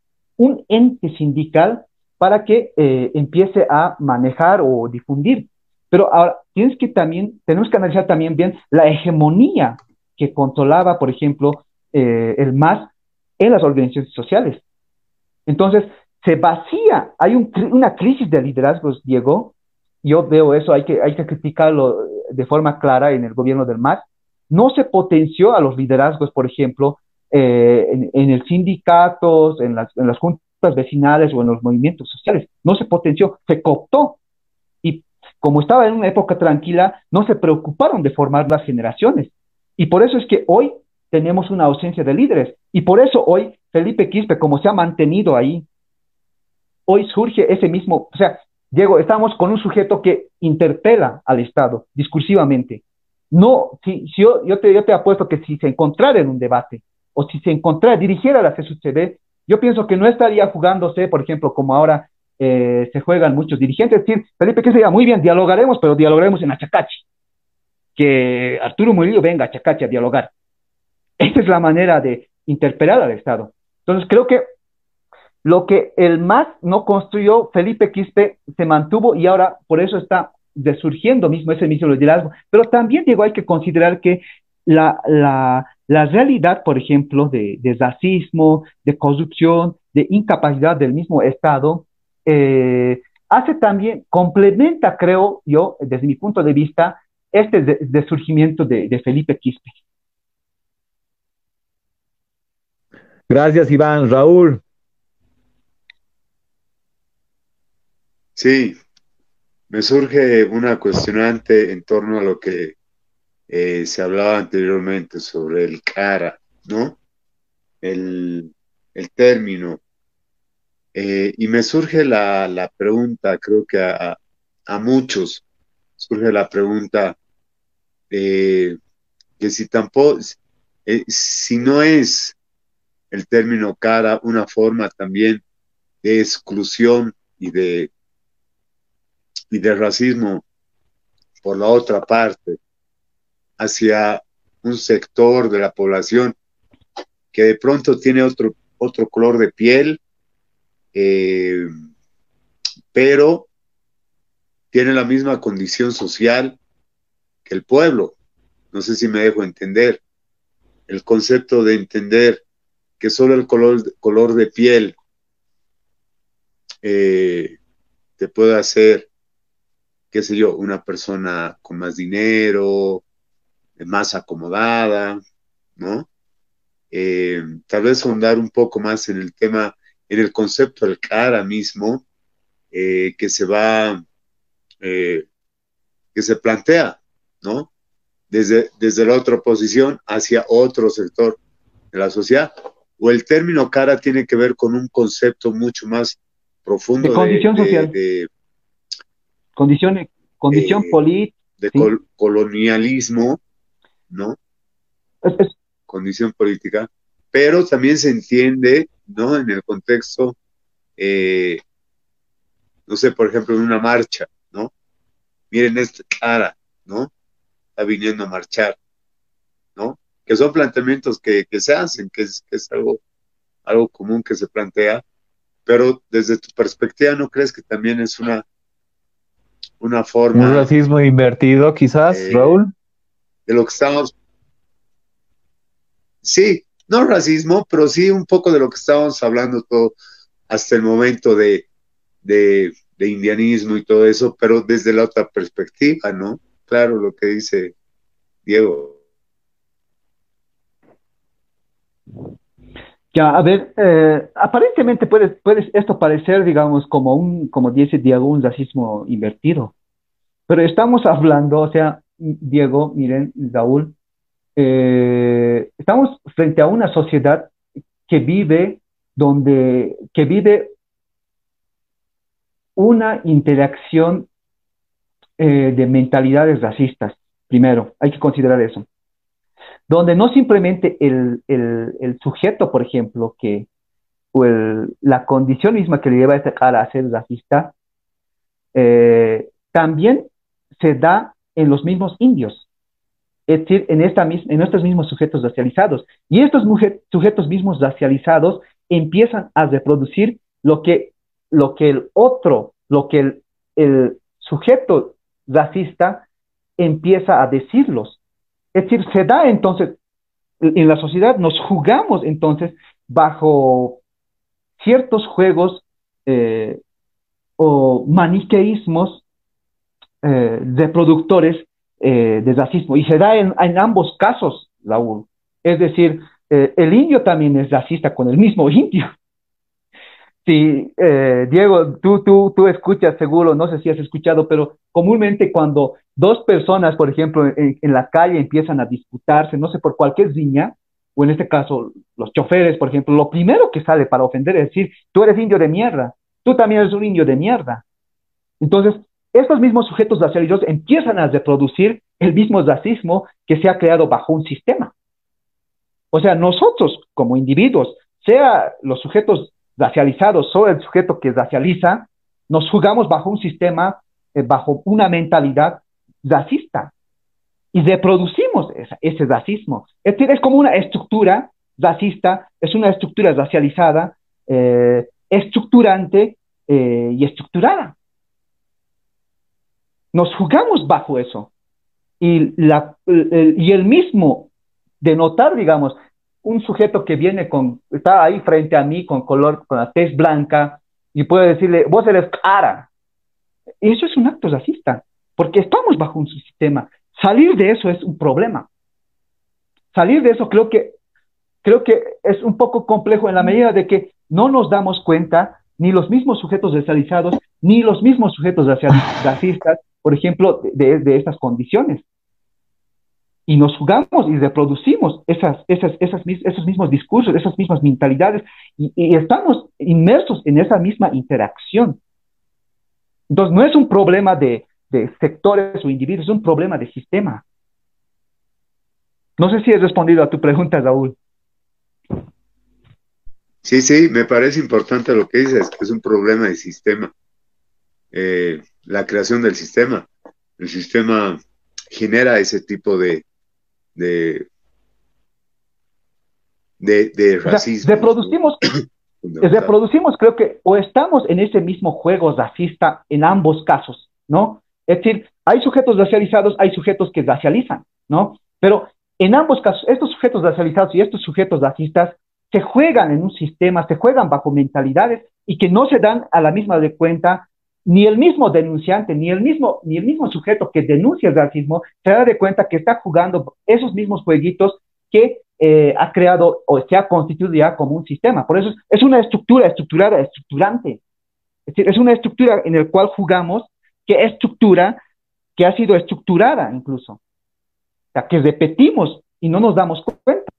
un ente sindical para que eh, empiece a manejar o difundir. Pero ahora tienes que también, tenemos que analizar también bien la hegemonía que controlaba, por ejemplo, eh, el MAS en las organizaciones sociales. Entonces, se vacía, hay una crisis de liderazgos, Diego, yo veo eso, hay que, hay que criticarlo de forma clara en el gobierno del MAS. No se potenció a los liderazgos, por ejemplo, eh, en, el sindicatos, en las, en las juntas vecinales o en los movimientos sociales. No se potenció, se cooptó. Y como estaba en una época tranquila, no se preocuparon de formar las generaciones. Y por eso es que hoy tenemos una ausencia de líderes. Y por eso hoy Felipe Quispe, como se ha mantenido ahí, hoy surge ese mismo, o sea, Diego, estamos con un sujeto que interpela al Estado discursivamente. No, si, si yo, yo, te, yo te apuesto que si se encontrara en un debate o si se encontrara, dirigiera la CSUCD, yo pienso que no estaría jugándose, por ejemplo, como ahora eh, se juegan muchos dirigentes, es decir, Felipe, que sería muy bien, dialogaremos, pero dialogaremos en Achacachi. Que Arturo Murillo venga a Achacachi a dialogar. Esa es la manera de interpelar al Estado. Entonces, creo que lo que el MAS no construyó, Felipe Quispe se mantuvo y ahora por eso está desurgiendo mismo ese mismo liderazgo. Pero también, Diego, hay que considerar que la, la, la realidad, por ejemplo, de, racismo, de corrupción, de incapacidad del mismo Estado, eh, hace también, complementa, creo yo, desde mi punto de vista, este de, surgimiento de, Felipe Quispe. Gracias, Iván. Raúl. Sí, me surge una cuestionante en torno a lo que eh, se hablaba anteriormente sobre el cara, ¿no? El, término. Eh, y me surge la, pregunta, creo que a, muchos surge la pregunta que si tampoco, eh, si no es el término cara una forma también de exclusión y de, y de racismo por la otra parte, hacia un sector de la población que de pronto tiene otro, otro color de piel, eh, pero tiene la misma condición social que el pueblo. No sé si me dejo entender. El concepto de entender que solo el color, color de piel eh, te puede hacer, qué sé yo, una persona con más dinero, más acomodada, ¿no? Eh, tal vez ahondar un poco más en el tema, en el concepto del cara mismo, eh, que se va, eh, que se plantea, ¿no? Desde, desde la otra posición hacia otro sector de la sociedad. O el término cara tiene que ver con un concepto mucho más profundo. De condición social. De, condición, condición política. De colonialismo, ¿no? Condición política, pero también se entiende, ¿no? En el contexto, eh, no sé, por ejemplo, en una marcha, ¿no? Miren esta cara, ¿no? Está viniendo a marchar, ¿no? Que son planteamientos que, se hacen, que es, que es algo, algo común que se plantea, pero desde tu perspectiva, ¿no crees que también es una, una forma... Un racismo invertido, quizás, eh, Raúl de lo que estamos. Sí, no racismo, pero sí un poco de lo que estábamos hablando todo hasta el momento de, de, de indianismo y todo eso, pero desde la otra perspectiva, ¿no? Claro, lo que dice Diego. Ya, a ver, eh, aparentemente puede, puede esto parecer, digamos, como un, como dice Diego, un racismo invertido. Pero estamos hablando, o sea, Diego, miren, Raúl, eh, estamos frente a una sociedad que vive donde, que vive una interacción eh, de mentalidades racistas, primero, hay que considerar eso. Donde no simplemente el, sujeto, por ejemplo, que, o la condición misma que le lleva a esta cara a ser racista, eh, también se da en los mismos indios, es decir, en, esta, en estos mismos sujetos racializados. Y estos sujetos mismos racializados empiezan a reproducir lo que, lo que el otro, lo que el, sujeto racista empieza a decirlos. Es decir, se da entonces, en la sociedad nos jugamos entonces bajo ciertos juegos eh, o maniqueísmos eh, de productores eh, de racismo. Y se da en, ambos casos, Raúl. Es decir, el indio también es racista con el mismo indio. (laughs) Sí, Diego, tú, tú, tú escuchas seguro, no sé si has escuchado, pero comúnmente cuando dos personas, por ejemplo, en, la calle empiezan a disputarse, no sé, por cualquier riña, o en este caso los choferes, por ejemplo, lo primero que sale para ofender es decir, tú eres indio de mierda, tú también eres un indio de mierda. Entonces, estos mismos sujetos racializados empiezan a reproducir el mismo racismo que se ha creado bajo un sistema. O sea, nosotros como individuos, sea los sujetos racializados o el sujeto que racializa, nos jugamos bajo un sistema, eh, bajo una mentalidad racista y reproducimos ese racismo. Es decir, es como una estructura racista, es una estructura racializada, eh, estructurante eh, y estructurada. Nos jugamos bajo eso. Y, la, y el mismo de notar, digamos, un sujeto que viene con, está ahí frente a mí con color, con la tez blanca, y puede decirle, vos eres cara. Eso es un acto racista porque estamos bajo un sistema. Salir de eso es un problema. Salir de eso creo que, creo que es un poco complejo en la medida de que no nos damos cuenta, ni los mismos sujetos racializados, ni los mismos sujetos racistas, por ejemplo, de, estas condiciones. Y nos jugamos y reproducimos esas, esas, esos mismos discursos, esas mismas mentalidades, y estamos inmersos en esa misma interacción. Entonces, no es un problema de, de sectores o individuos, es un problema de sistema. No sé si he respondido a tu pregunta, Raúl. Sí, sí, me parece importante lo que dices, que es un problema de sistema. Eh, la creación del sistema. El sistema genera ese tipo de, de, de, racismo. reproducimos, (coughs) reproducimos, creo que, o estamos en ese mismo juego racista en ambos casos, ¿no? Es decir, hay sujetos racializados, hay sujetos que racializan, ¿no? Pero en ambos casos, estos sujetos racializados y estos sujetos racistas se juegan en un sistema, se juegan bajo mentalidades y que no se dan a la misma de cuenta ni el mismo denunciante, ni el mismo, ni el mismo sujeto que denuncia el racismo se da de cuenta que está jugando esos mismos jueguitos que eh, ha creado o se ha constituido ya como un sistema. Por eso es, una estructura estructurada, estructurante. Es decir, es una estructura en la cual jugamos que estructura, que ha sido estructurada incluso. O sea, que repetimos y no nos damos cuenta.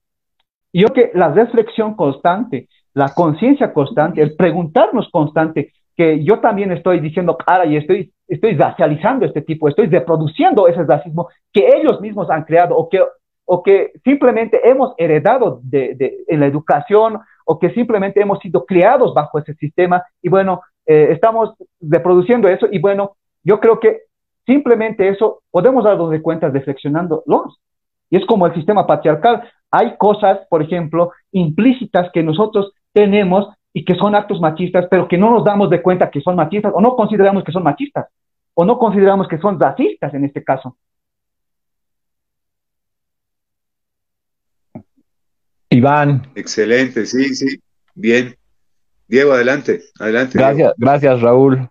Yo que la reflexión constante, la conciencia constante, el preguntarnos constante, que yo también estoy diciendo cara y estoy, estoy racializando este tipo, estoy reproduciendo ese racismo que ellos mismos han creado o que, o que simplemente hemos heredado de, de, en la educación o que simplemente hemos sido criados bajo ese sistema y bueno, eh, estamos reproduciendo eso y bueno, yo creo que simplemente eso podemos darnos de cuenta reflexionándolos. Y es como el sistema patriarcal. Hay cosas, por ejemplo, implícitas que nosotros tenemos y que son actos machistas, pero que no nos damos de cuenta que son machistas o no consideramos que son machistas o no consideramos que son racistas en este caso. Iván. Excelente, sí, sí, bien. Diego, adelante, adelante. Gracias, gracias Raúl.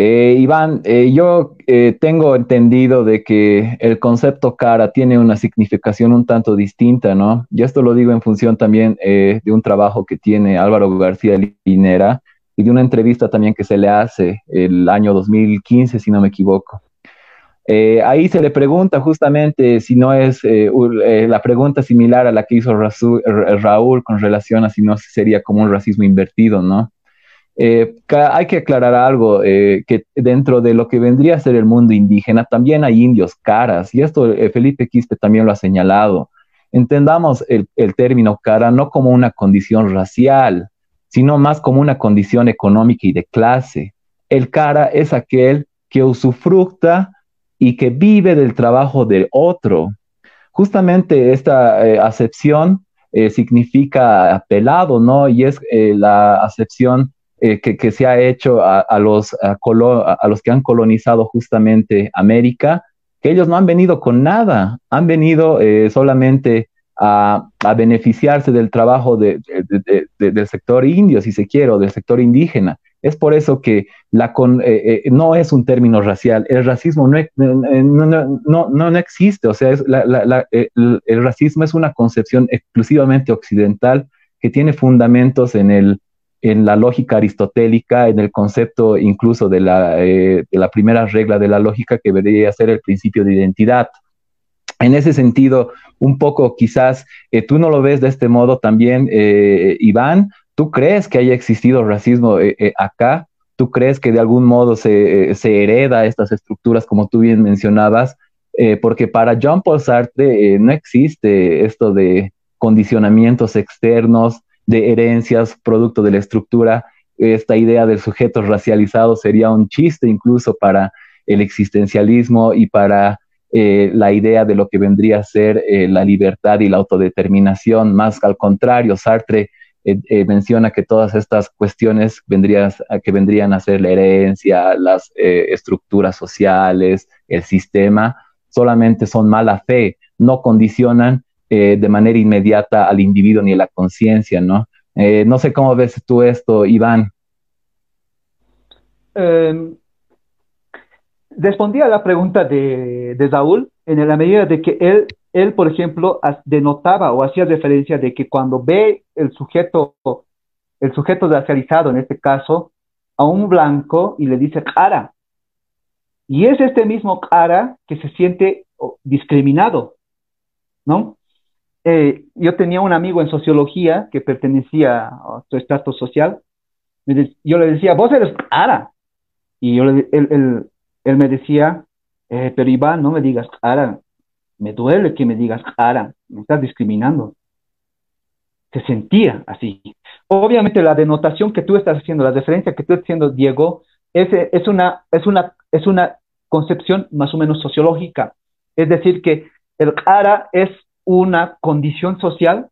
Eh, Iván, eh, yo eh, tengo entendido de que el concepto cara tiene una significación un tanto distinta, ¿no? Y esto lo digo en función también de un trabajo que tiene Álvaro García Linera y de una entrevista también que se le hace el año 2015, si no me equivoco. ahí se le pregunta justamente si no es la pregunta similar a la que hizo Raúl con relación a si no sería como un racismo invertido, ¿no? Eh, hay que aclarar algo, eh, que dentro de lo que vendría a ser el mundo indígena también hay indios caras, y esto eh, Felipe Quispe también lo ha señalado. Entendamos el, término cara no como una condición racial, sino más como una condición económica y de clase. El cara es aquel que usufructa y que vive del trabajo del otro. Justamente esta acepción significa apelado, ¿no? Y es la acepción eh, que, se ha hecho a, los, a, los que han colonizado justamente América, que ellos no han venido con nada, han venido eh, solamente a, beneficiarse del trabajo del sector indio, si se quiere, o del sector indígena. Es por eso que la eh, no es un término racial, el racismo no, no, no, existe, o sea, el racismo es una concepción exclusivamente occidental que tiene fundamentos en el, en la lógica aristotélica, en el concepto incluso de la, eh, de la primera regla de la lógica que debería ser el principio de identidad. En ese sentido, un poco quizás eh, tú no lo ves de este modo también, eh, Iván, ¿tú crees que haya existido racismo acá? ¿Tú crees que de algún modo se, se hereda estas estructuras como tú bien mencionabas? porque para Jean Paul Sartre no existe esto de condicionamientos externos, de herencias producto de la estructura. Esta idea del sujeto racializado sería un chiste incluso para el existencialismo y para eh, la idea de lo que vendría a ser eh, la libertad y la autodeterminación. Más al contrario, Sartre eh, menciona que todas estas cuestiones que vendrían a ser la herencia, las estructuras sociales, el sistema, solamente son mala fe, no condicionan eh, de manera inmediata al individuo ni a la conciencia, ¿no? Eh, no sé cómo ves tú esto, Iván. Eh, respondí a la pregunta de, de Saúl en la medida de que él, él, por ejemplo, denotaba o hacía referencia de que cuando ve el sujeto, el sujeto racializado, en este caso, a un blanco y le dice cara, y es este mismo cara que se siente discriminado, ¿no? Eh, yo tenía un amigo en sociología que pertenecía a su estrato social. Yo le decía, vos eres Ara. Y yo él, me decía, eh, pero Iván, no me digas Ara. Me duele que me digas Ara. Me estás discriminando. Se sentía así. Obviamente la denotación que tú estás haciendo, la referencia que tú estás haciendo, Diego, es, es, una, es, una, es una concepción más o menos sociológica. Es decir, que el Ara es una condición social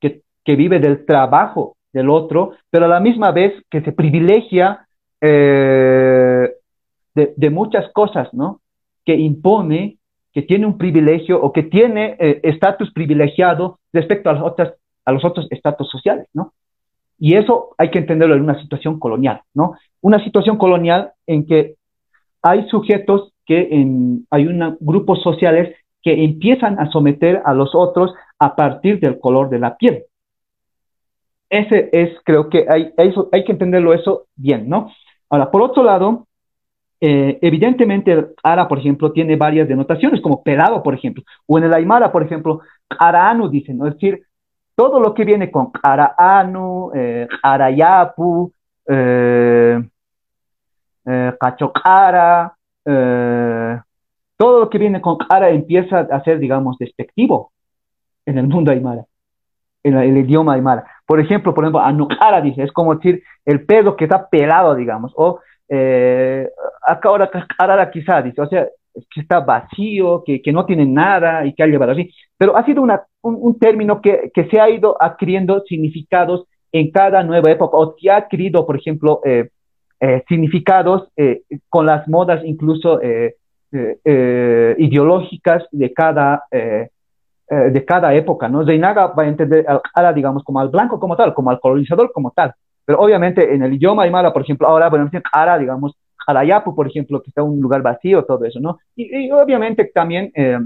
que, vive del trabajo del otro, pero a la misma vez que se privilegia eh, de, muchas cosas, ¿no? Que impone, que tiene un privilegio o que tiene eh, estatus privilegiado respecto a, las otras, a los otros estatus sociales, ¿no? Y eso hay que entenderlo en una situación colonial, ¿no? Una situación colonial en que hay sujetos que en, hay una, grupos sociales que empiezan a someter a los otros a partir del color de la piel. Ese es, creo que hay, hay que entenderlo eso bien, ¿no? Ahora, por otro lado, eh, evidentemente Ara, por ejemplo, tiene varias denotaciones, como pelado, por ejemplo, o en el Aymara, por ejemplo, Araanu, dicen, ¿no? Es decir, todo lo que viene con Araanu, eh, Arayapu, eh, eh, Cachocara, eh, todo lo que viene con cara empieza a ser, digamos, despectivo en el mundo aymara, en el, idioma aymara. Por ejemplo, por ejemplo, anukara dice, es como decir el pelo que está pelado, digamos, o eh, acá ahora cara quizá dice, o sea, que está vacío, que, que, no tiene nada y que ha llevado así. Pero ha sido una, un, término que, que, se ha ido adquiriendo significados en cada nueva época, o que ha adquirido, por ejemplo, eh, eh, significados con las modas incluso eh, eh, ideológicas de cada, eh, eh, de cada época, ¿no? Reinaga va a entender al Ara, digamos, como al blanco como tal, como al colonizador como tal. Pero obviamente en el idioma aymara, por ejemplo, ahora, bueno, Ara, digamos, Jarayapu, por ejemplo, que está un lugar vacío, todo eso, ¿no? Y, obviamente también eh,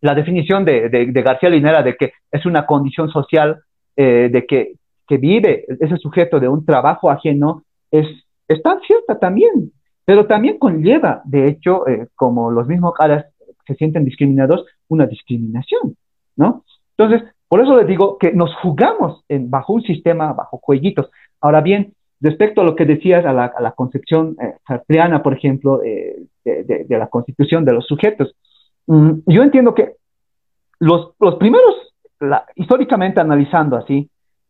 la definición de, García Linera de que es una condición social, de que, que, vive ese sujeto de un trabajo ajeno, es, es tan cierta también, pero también conlleva, de hecho, eh, como los mismos caras se sienten discriminados, una discriminación, ¿no? Entonces, por eso les digo que nos jugamos en, bajo un sistema, bajo jueguitos. Ahora bien, respecto a lo que decías, a la, concepción eh, por ejemplo, eh, de, la constitución de los sujetos, mm, yo entiendo que los, los primeros, históricamente analizando así,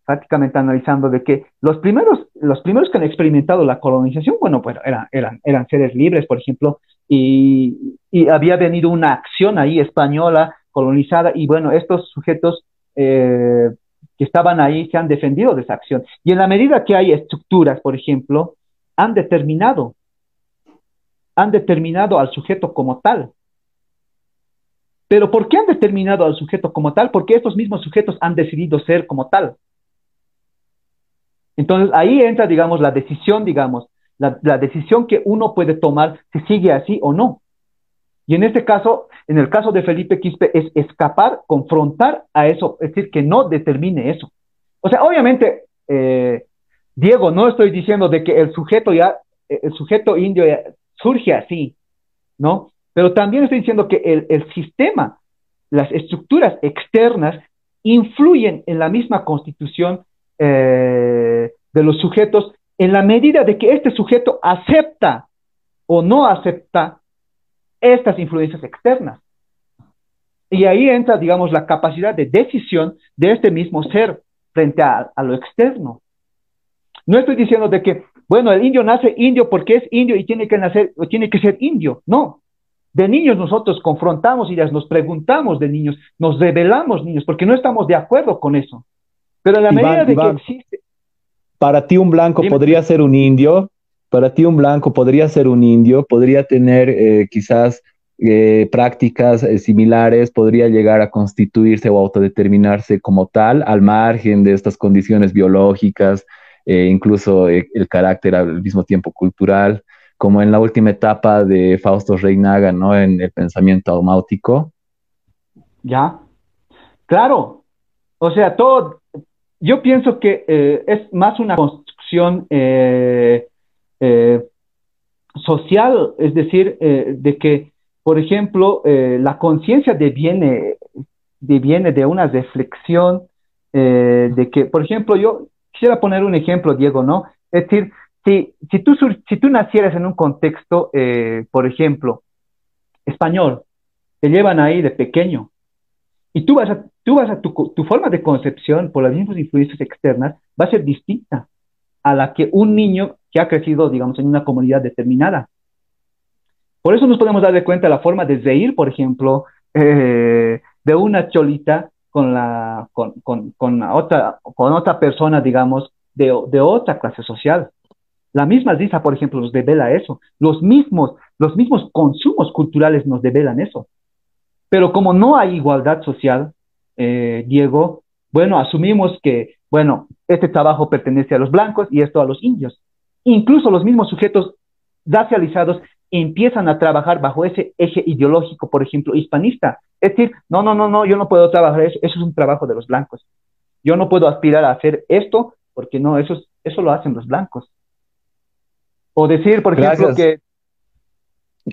prácticamente analizando de que los primeros, los primeros que han experimentado la colonización, bueno, pues eran, eran, eran seres libres, por ejemplo, y, y había venido una acción ahí española colonizada, y bueno, estos sujetos eh, que estaban ahí se han defendido de esa acción. Y en la medida que hay estructuras, por ejemplo, han determinado, han determinado al sujeto como tal. Pero ¿por qué han determinado al sujeto como tal? Porque estos mismos sujetos han decidido ser como tal. Entonces ahí entra, digamos, la decisión, digamos, la, decisión que uno puede tomar si sigue así o no. Y en este caso, en el caso de Felipe Quispe, es escapar, confrontar a eso, es decir, que no determine eso. O sea, obviamente, eh, Diego, no estoy diciendo de que el sujeto ya, el sujeto indio surge así, ¿no? Pero también estoy diciendo que el, sistema, las estructuras externas influyen en la misma constitución eh, de los sujetos en la medida de que este sujeto acepta o no acepta estas influencias externas. Y ahí entra, digamos, la capacidad de decisión de este mismo ser frente a, lo externo. No estoy diciendo de que, bueno, el indio nace indio porque es indio y tiene que nacer, o tiene que ser indio. No. De niños nosotros confrontamos ideas, nos preguntamos de niños, nos revelamos niños, porque no estamos de acuerdo con eso. Pero en la medida de que existe. Para ti un blanco podría ser un indio, para ti un blanco podría ser un indio, podría tener eh, quizás eh, prácticas eh, similares, podría llegar a constituirse o autodeterminarse como tal, al margen de estas condiciones biológicas, incluso el carácter al mismo tiempo cultural, como en la última etapa de Fausto Reinaga, ¿no? En el pensamiento aumáutico. Ya, claro. O sea, todo, yo pienso que es más una construcción eh, social, es decir, eh, de que, por ejemplo, eh, la conciencia deviene de una reflexión de que, por ejemplo, yo quisiera poner un ejemplo, Diego, ¿no? Es decir, si, si, tú, si tú nacieras en un contexto, por ejemplo, español, te llevan ahí de pequeño, y tú vas a, tú vas a tu, forma de concepción por las mismas influencias externas va a ser distinta a la que un niño que ha crecido, digamos, en una comunidad determinada. Por eso nos podemos dar de cuenta la forma de reír, por ejemplo, eh, de una cholita con, la, con, con, con, otra, con otra persona, digamos, de, de otra clase social. La misma risa, por ejemplo, nos devela eso. Los mismos, los mismos consumos culturales nos develan eso. Pero como no hay igualdad social, eh, Diego, bueno, asumimos que, bueno, este trabajo pertenece a los blancos y esto a los indios. Incluso los mismos sujetos racializados empiezan a trabajar bajo ese eje ideológico, por ejemplo, hispanista. Es decir, no, no, no, no, yo no puedo trabajar eso, eso es un trabajo de los blancos. Yo no puedo aspirar a hacer esto porque no, eso, eso lo hacen los blancos. O decir, por ejemplo, que...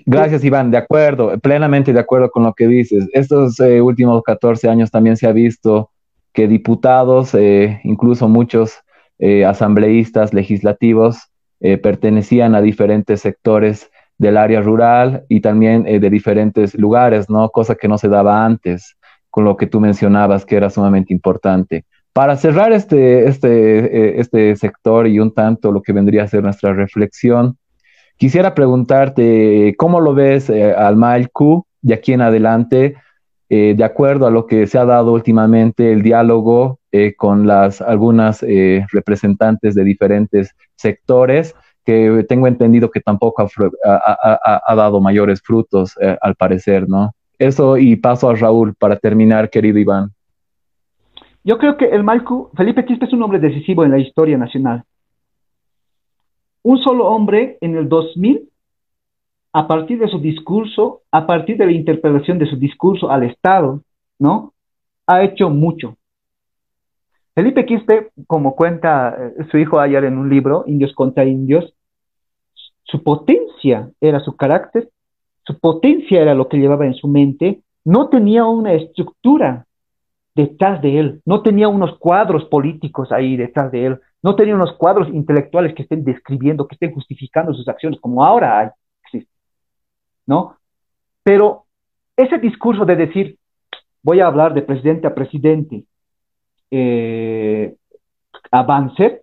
Gracias, Iván, de acuerdo, plenamente de acuerdo con lo que dices. Estos eh, últimos 14 años también se ha visto que diputados, eh, incluso muchos eh, asambleístas legislativos, eh, pertenecían a diferentes sectores del área rural y también de diferentes lugares, ¿no? Cosa que no se daba antes, con lo que tú mencionabas que era sumamente importante. Para cerrar este, este, este sector y un tanto lo que vendría a ser nuestra reflexión, quisiera preguntarte cómo lo ves al MALQ de aquí en adelante eh, de acuerdo a lo que se ha dado últimamente el diálogo eh, con las algunas eh, representantes de diferentes sectores, que tengo entendido que tampoco ha, dado mayores frutos, al parecer, ¿no? Eso y paso a Raúl para terminar, querido Iván. Yo creo que el Malcu, Felipe Quispe es un hombre decisivo en la historia nacional. Un solo hombre en el 2000, a partir de su discurso, a partir de la interpretación de su discurso al Estado, ¿no? Ha hecho mucho. Felipe Quispe, como cuenta eh, su hijo ayer en un libro, Indios contra Indios, su potencia era su carácter, su potencia era lo que llevaba en su mente, no tenía una estructura detrás de él, no tenía unos cuadros políticos ahí detrás de él, no tenía unos cuadros intelectuales que estén describiendo, que estén justificando sus acciones, como ahora hay, ¿no? Pero ese discurso de decir, voy a hablar de presidente a presidente, eh, avance,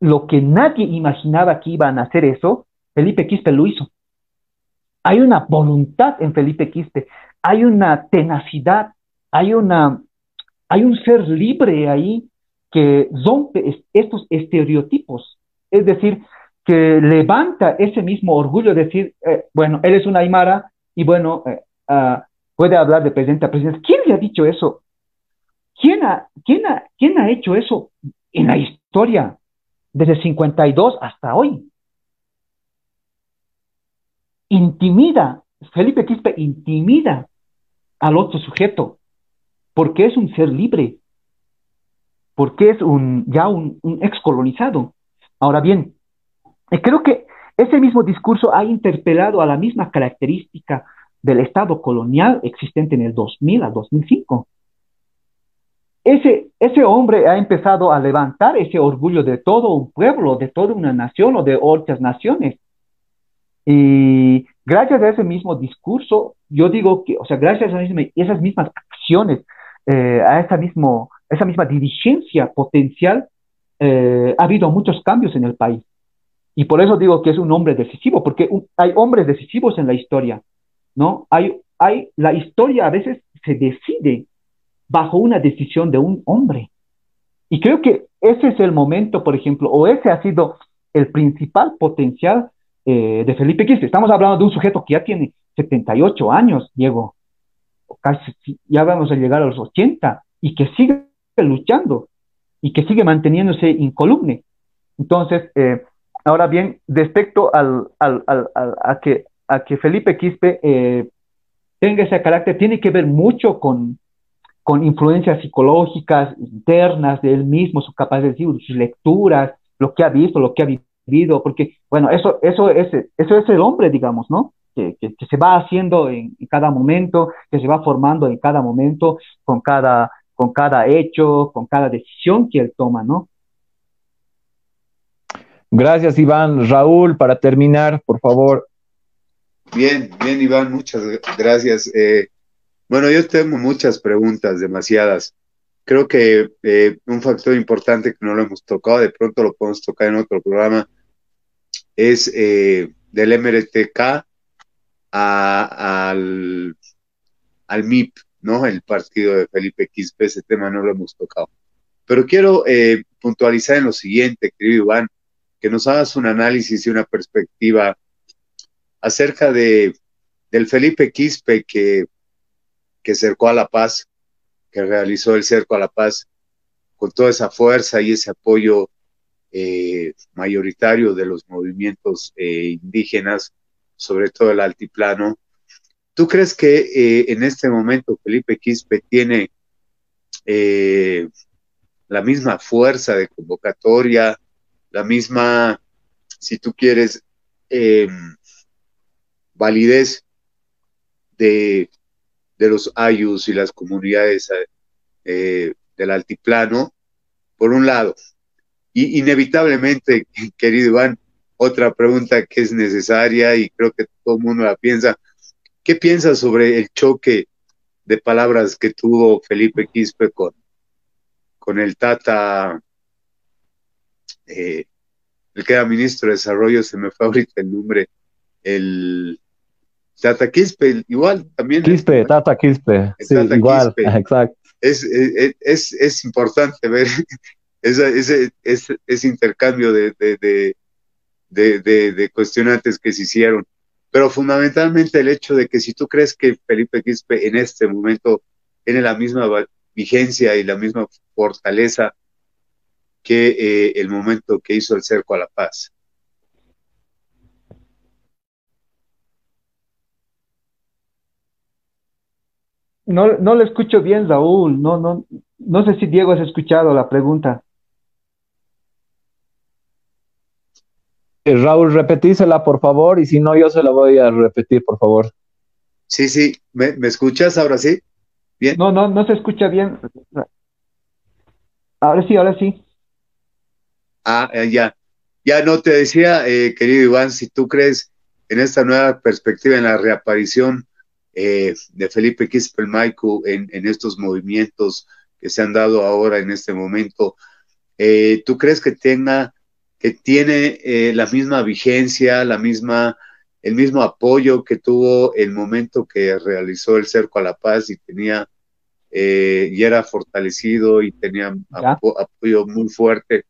lo que nadie imaginaba que iban a hacer eso, Felipe Quispe lo hizo. Hay una voluntad en Felipe Quispe, hay una tenacidad, hay, una, hay un ser libre ahí que rompe estos estereotipos, es decir, que levanta ese mismo orgullo de decir, eh, bueno, él es una Aymara y bueno, ah, puede hablar de presidente a presidente. ¿Quién le ha dicho eso? ¿Quién ha, quién, ha, ¿Quién ha hecho eso en la historia desde 52 hasta hoy? Intimida, Felipe Quispe intimida al otro sujeto porque es un ser libre, porque es un, ya un, un excolonizado. Ahora bien, eh, creo que ese mismo discurso ha interpelado a la misma característica del Estado colonial existente en el 2000 a 2005. Ese, ese hombre ha empezado a levantar ese orgullo de todo un pueblo, de toda una nación o de otras naciones. Y gracias a ese mismo discurso, yo digo que, o sea, gracias a esas mismas acciones, eh, a esa, mismo, esa misma dirigencia potencial, eh, ha habido muchos cambios en el país. Y por eso digo que es un hombre decisivo, porque hay hombres decisivos en la historia, ¿no? Hay, hay, la historia a veces se decide bajo una decisión de un hombre. Y creo que ese es el momento, por ejemplo, o ese ha sido el principal potencial eh, de Felipe Quispe. Estamos hablando de un sujeto que ya tiene 78 años, Diego, casi ya vamos a llegar a los 80, y que sigue luchando y que sigue manteniéndose incoluble. Entonces, eh, ahora bien, respecto al, al, al, a, que, a que Felipe Quispe eh, tenga ese carácter, tiene que ver mucho con, con influencias psicológicas internas de él mismo, su capacidad de sus lecturas, lo que ha visto, lo que ha vivido, porque, bueno, eso, eso, es, eso es el hombre, digamos, ¿no? Que, que, se va haciendo en, cada momento, que se va formando en cada momento, con cada, con cada hecho, con cada decisión que él toma, ¿no? Gracias, Iván. Raúl, para terminar, por favor. Bien, bien, Iván, muchas gracias. Eh, bueno, yo tengo muchas preguntas, demasiadas. Creo que eh, un factor importante que no lo hemos tocado, de pronto lo podemos tocar en otro programa, es eh, del MRTK al, al MIP, ¿no? El partido de Felipe Quispe, ese tema no lo hemos tocado. Pero quiero eh, puntualizar en lo siguiente, querido Iván, que nos hagas un análisis y una perspectiva acerca de, del Felipe Quispe que que cercó a la paz, que realizó el cerco a la paz con toda esa fuerza y ese apoyo eh, mayoritario de los movimientos eh, indígenas, sobre todo el altiplano. ¿Tú crees que eh, en este momento Felipe Quispe tiene la misma fuerza de convocatoria, la misma, si tú quieres, validez de de los ayus y las comunidades eh, del altiplano, por un lado. Y inevitablemente, (laughs) querido Iván, otra pregunta que es necesaria y creo que todo el mundo la piensa. ¿Qué piensas sobre el choque de palabras que tuvo Felipe Quispe con, con el Tata, eh, el que era ministro de Desarrollo, se me fue ahorita el nombre, el Tata Quispe, igual también. Quispe, Tata Quispe. Sí, igual, (laughs) exacto. Es, es, es, importante ver (laughs) ese, ese, ese, intercambio de, de, de, de, cuestionantes que se hicieron. Pero fundamentalmente el hecho de que si tú crees que Felipe Quispe en este momento tiene la misma vigencia y la misma fortaleza que eh, el momento que hizo el cerco a la paz. No, no le escucho bien, Raúl. No, no, no sé si Diego has escuchado la pregunta. Raúl, repetísela, por favor, y si no, yo se la voy a repetir, por favor. Sí, sí, ¿me, escuchas ahora sí? Bien. No, no, no se escucha bien. Ahora sí, ahora sí. Ah, eh, ya. Ya no te decía, eh, querido Iván, si tú crees en esta nueva perspectiva, en la reaparición de Felipe Quispelmaico en, en estos movimientos que se han dado ahora en este momento, ¿tú crees que tenga que tiene eh, la misma vigencia, la misma, el mismo apoyo que tuvo el momento que realizó el cerco a la paz y tenía eh, y era fortalecido y tenía apoyo muy fuerte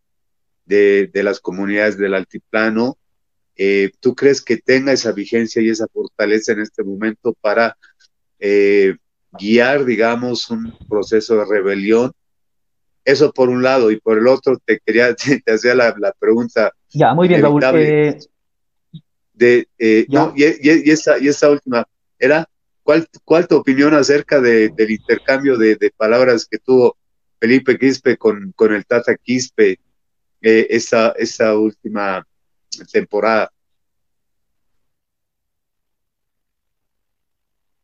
de, las comunidades del altiplano. Eh, ¿Tú crees que tenga esa vigencia y esa fortaleza en este momento para guiar, digamos, un proceso de rebelión eso por un lado, y por el otro te quería, (laughs) te, hacía la, pregunta. Ya, muy bien, Raúl. Eh, de, eh, no, y, y, esta, y esta última, era, ¿cuál, cuál tu opinión acerca del intercambio de, palabras que tuvo Felipe Quispe con, con el Tata Quispe eh, esa, esa última temporada?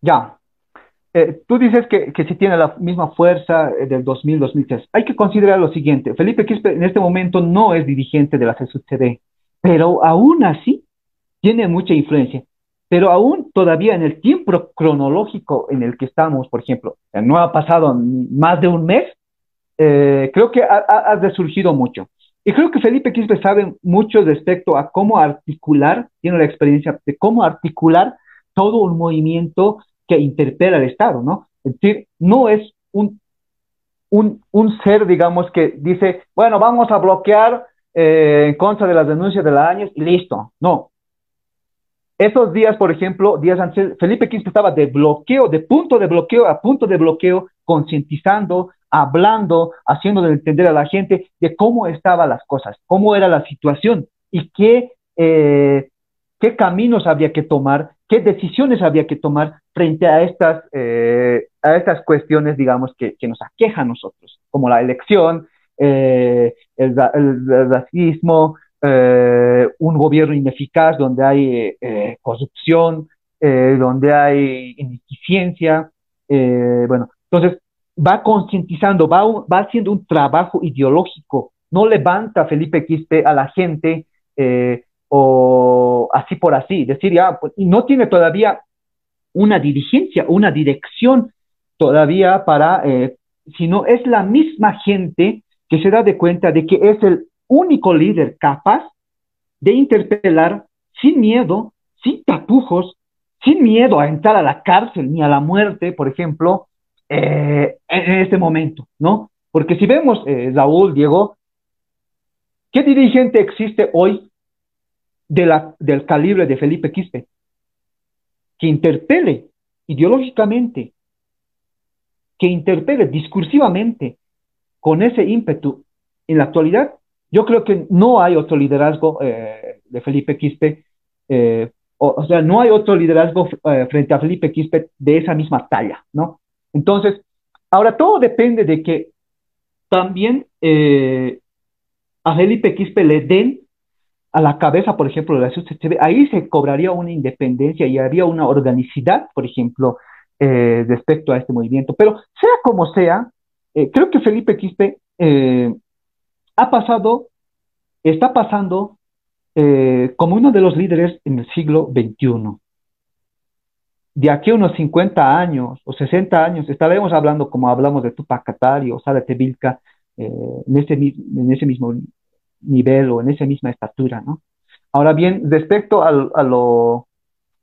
Ya, eh, tú dices que, que si tiene la misma fuerza eh, del 2000-2003. Hay que considerar lo siguiente. Felipe Quispe en este momento no es dirigente de la CSUCD, pero aún así tiene mucha influencia. Pero aún todavía en el tiempo cronológico en el que estamos, por ejemplo, no ha pasado más de un mes, eh, creo que ha, resurgido mucho. Y creo que Felipe Quispe sabe mucho respecto a cómo articular, tiene la experiencia de cómo articular todo un movimiento que interpela al Estado, ¿no? Es decir, no es un, un, un ser, digamos, que dice, bueno, vamos a bloquear eh, en contra de las denuncias de la AñES y listo. No. Esos días, por ejemplo, días antes, Felipe XV estaba de bloqueo, de punto de bloqueo a punto de bloqueo, concientizando, hablando, haciendo entender a la gente de cómo estaban las cosas, cómo era la situación y qué, eh, qué caminos había que tomar qué decisiones había que tomar frente a estas, eh, a estas cuestiones, digamos, que, que, nos aquejan a nosotros, como la elección, eh, el, racismo, eh, un gobierno ineficaz donde hay corrupción, donde hay ineficiencia, bueno, entonces va concientizando, va, va haciendo un trabajo ideológico, no levanta Felipe Quispe a la gente o así por así, decir, ya, pues, y no tiene todavía una dirigencia, una dirección todavía para, eh, sino es la misma gente que se da de cuenta de que es el único líder capaz de interpelar sin miedo, sin tapujos, sin miedo a entrar a la cárcel ni a la muerte, por ejemplo, eh, en este momento, ¿no? Porque si vemos, eh, Raúl, Diego, ¿qué dirigente existe hoy del calibre de Felipe Quispe, que interpele ideológicamente, que interpele discursivamente con ese ímpetu en la actualidad, yo creo que no hay otro liderazgo eh, de Felipe Quispe, eh, o, sea, no hay otro liderazgo eh, frente a Felipe Quispe de esa misma talla, ¿no? Entonces, ahora todo depende de que también a Felipe Quispe le den a la cabeza, por ejemplo, de la CCTV, ahí se cobraría una independencia y habría una organicidad, por ejemplo, eh, respecto a este movimiento. Pero sea como sea, eh, creo que Felipe Quispe eh, ha pasado, está pasando como uno de los líderes en el siglo XXI. De aquí a unos 50 años o 60 años estaremos hablando como hablamos de Tupac Katari o Sara Tevilca en, ese, en ese mismo nivel o en esa misma estatura, ¿no? Ahora bien, respecto a, lo,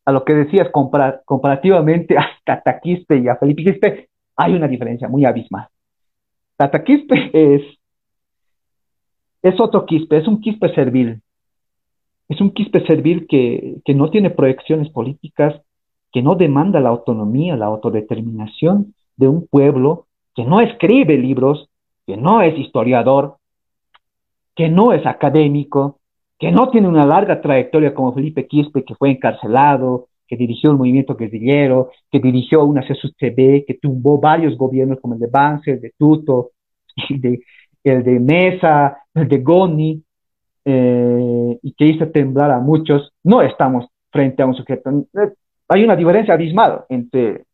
a lo que decías comparativamente (laughs) a Tata Quispe y a Felipe Quispe, hay una diferencia muy abismal. Tata Quispe es, es otro Quispe, es un Quispe servil. es un quispe servil que, que no tiene proyecciones políticas, que no demanda la autonomía, la autodeterminación de un pueblo que no escribe libros, que no es historiador, que no es académico, que no tiene una larga trayectoria como Felipe Quispe, que fue encarcelado, que dirigió el movimiento guerrillero, que dirigió una CSUCB, que tumbó varios gobiernos como el de Banzer, el de Tuto, (laughs) el de, el de Mesa, el de Goni, eh, y que hizo temblar a muchos, no estamos frente a un sujeto. Hay una diferencia abismal entre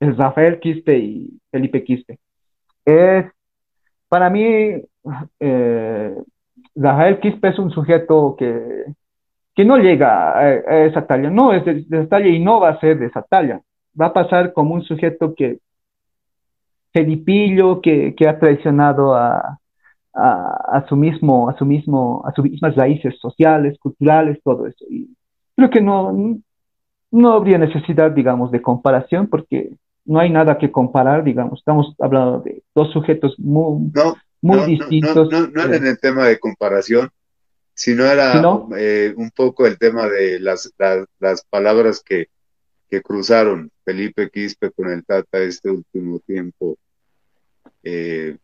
el Rafael Quispe y Felipe Quispe. Es, para mí, eh, Rafael Quispe es un sujeto que, que no llega a, esa talla, no es de, esa talla y no va a ser de esa talla. Va a pasar como un sujeto que, felipillo, que, que ha traicionado a, a, su mismo, a su mismo, a sus mismas raíces sociales, culturales, todo eso. Creo que no, no habría necesidad, digamos, de comparación porque no hay nada que comparar, digamos. Estamos hablando de dos sujetos muy, muy distintos. No, no, era en el tema de comparación, sino era eh, un poco el tema de las, las, palabras que, que, cruzaron Felipe Quispe con el Tata este último tiempo. Eh,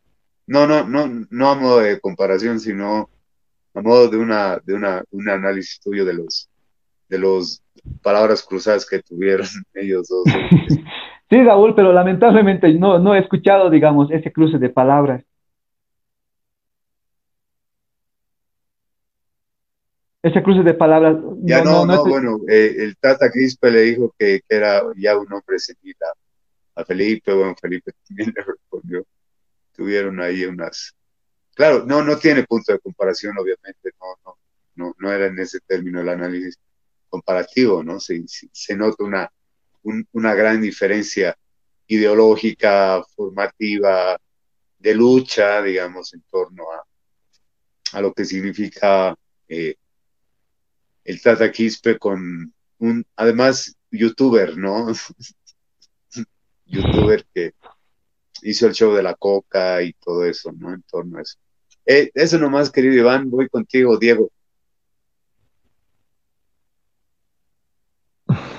no, no, no, no a modo de comparación, sino a modo de una, de una, un análisis tuyo de los, de los palabras cruzadas que tuvieron (laughs) ellos dos. (laughs) sí, Raúl, pero lamentablemente no, no he escuchado, digamos, ese cruce de palabras. Ese cruce de palabras. Ya no, no, bueno, eh, el Tata Quispe le dijo que, era ya un hombre seguida a Felipe, bueno, Felipe también (laughs) le respondió tuvieron ahí unas... Claro, no, no tiene punto de comparación, obviamente, no, no, no, no era en ese término el análisis comparativo, ¿no? Se, se nota una, una gran diferencia ideológica, formativa, de lucha, digamos, en torno a, a lo que significa eh, el Tata Quispe con un, además, youtuber, ¿no? youtuber que, hizo el show de la coca y todo eso, ¿no? En torno a eso. Eh, eso nomás, querido Iván, voy contigo, Diego.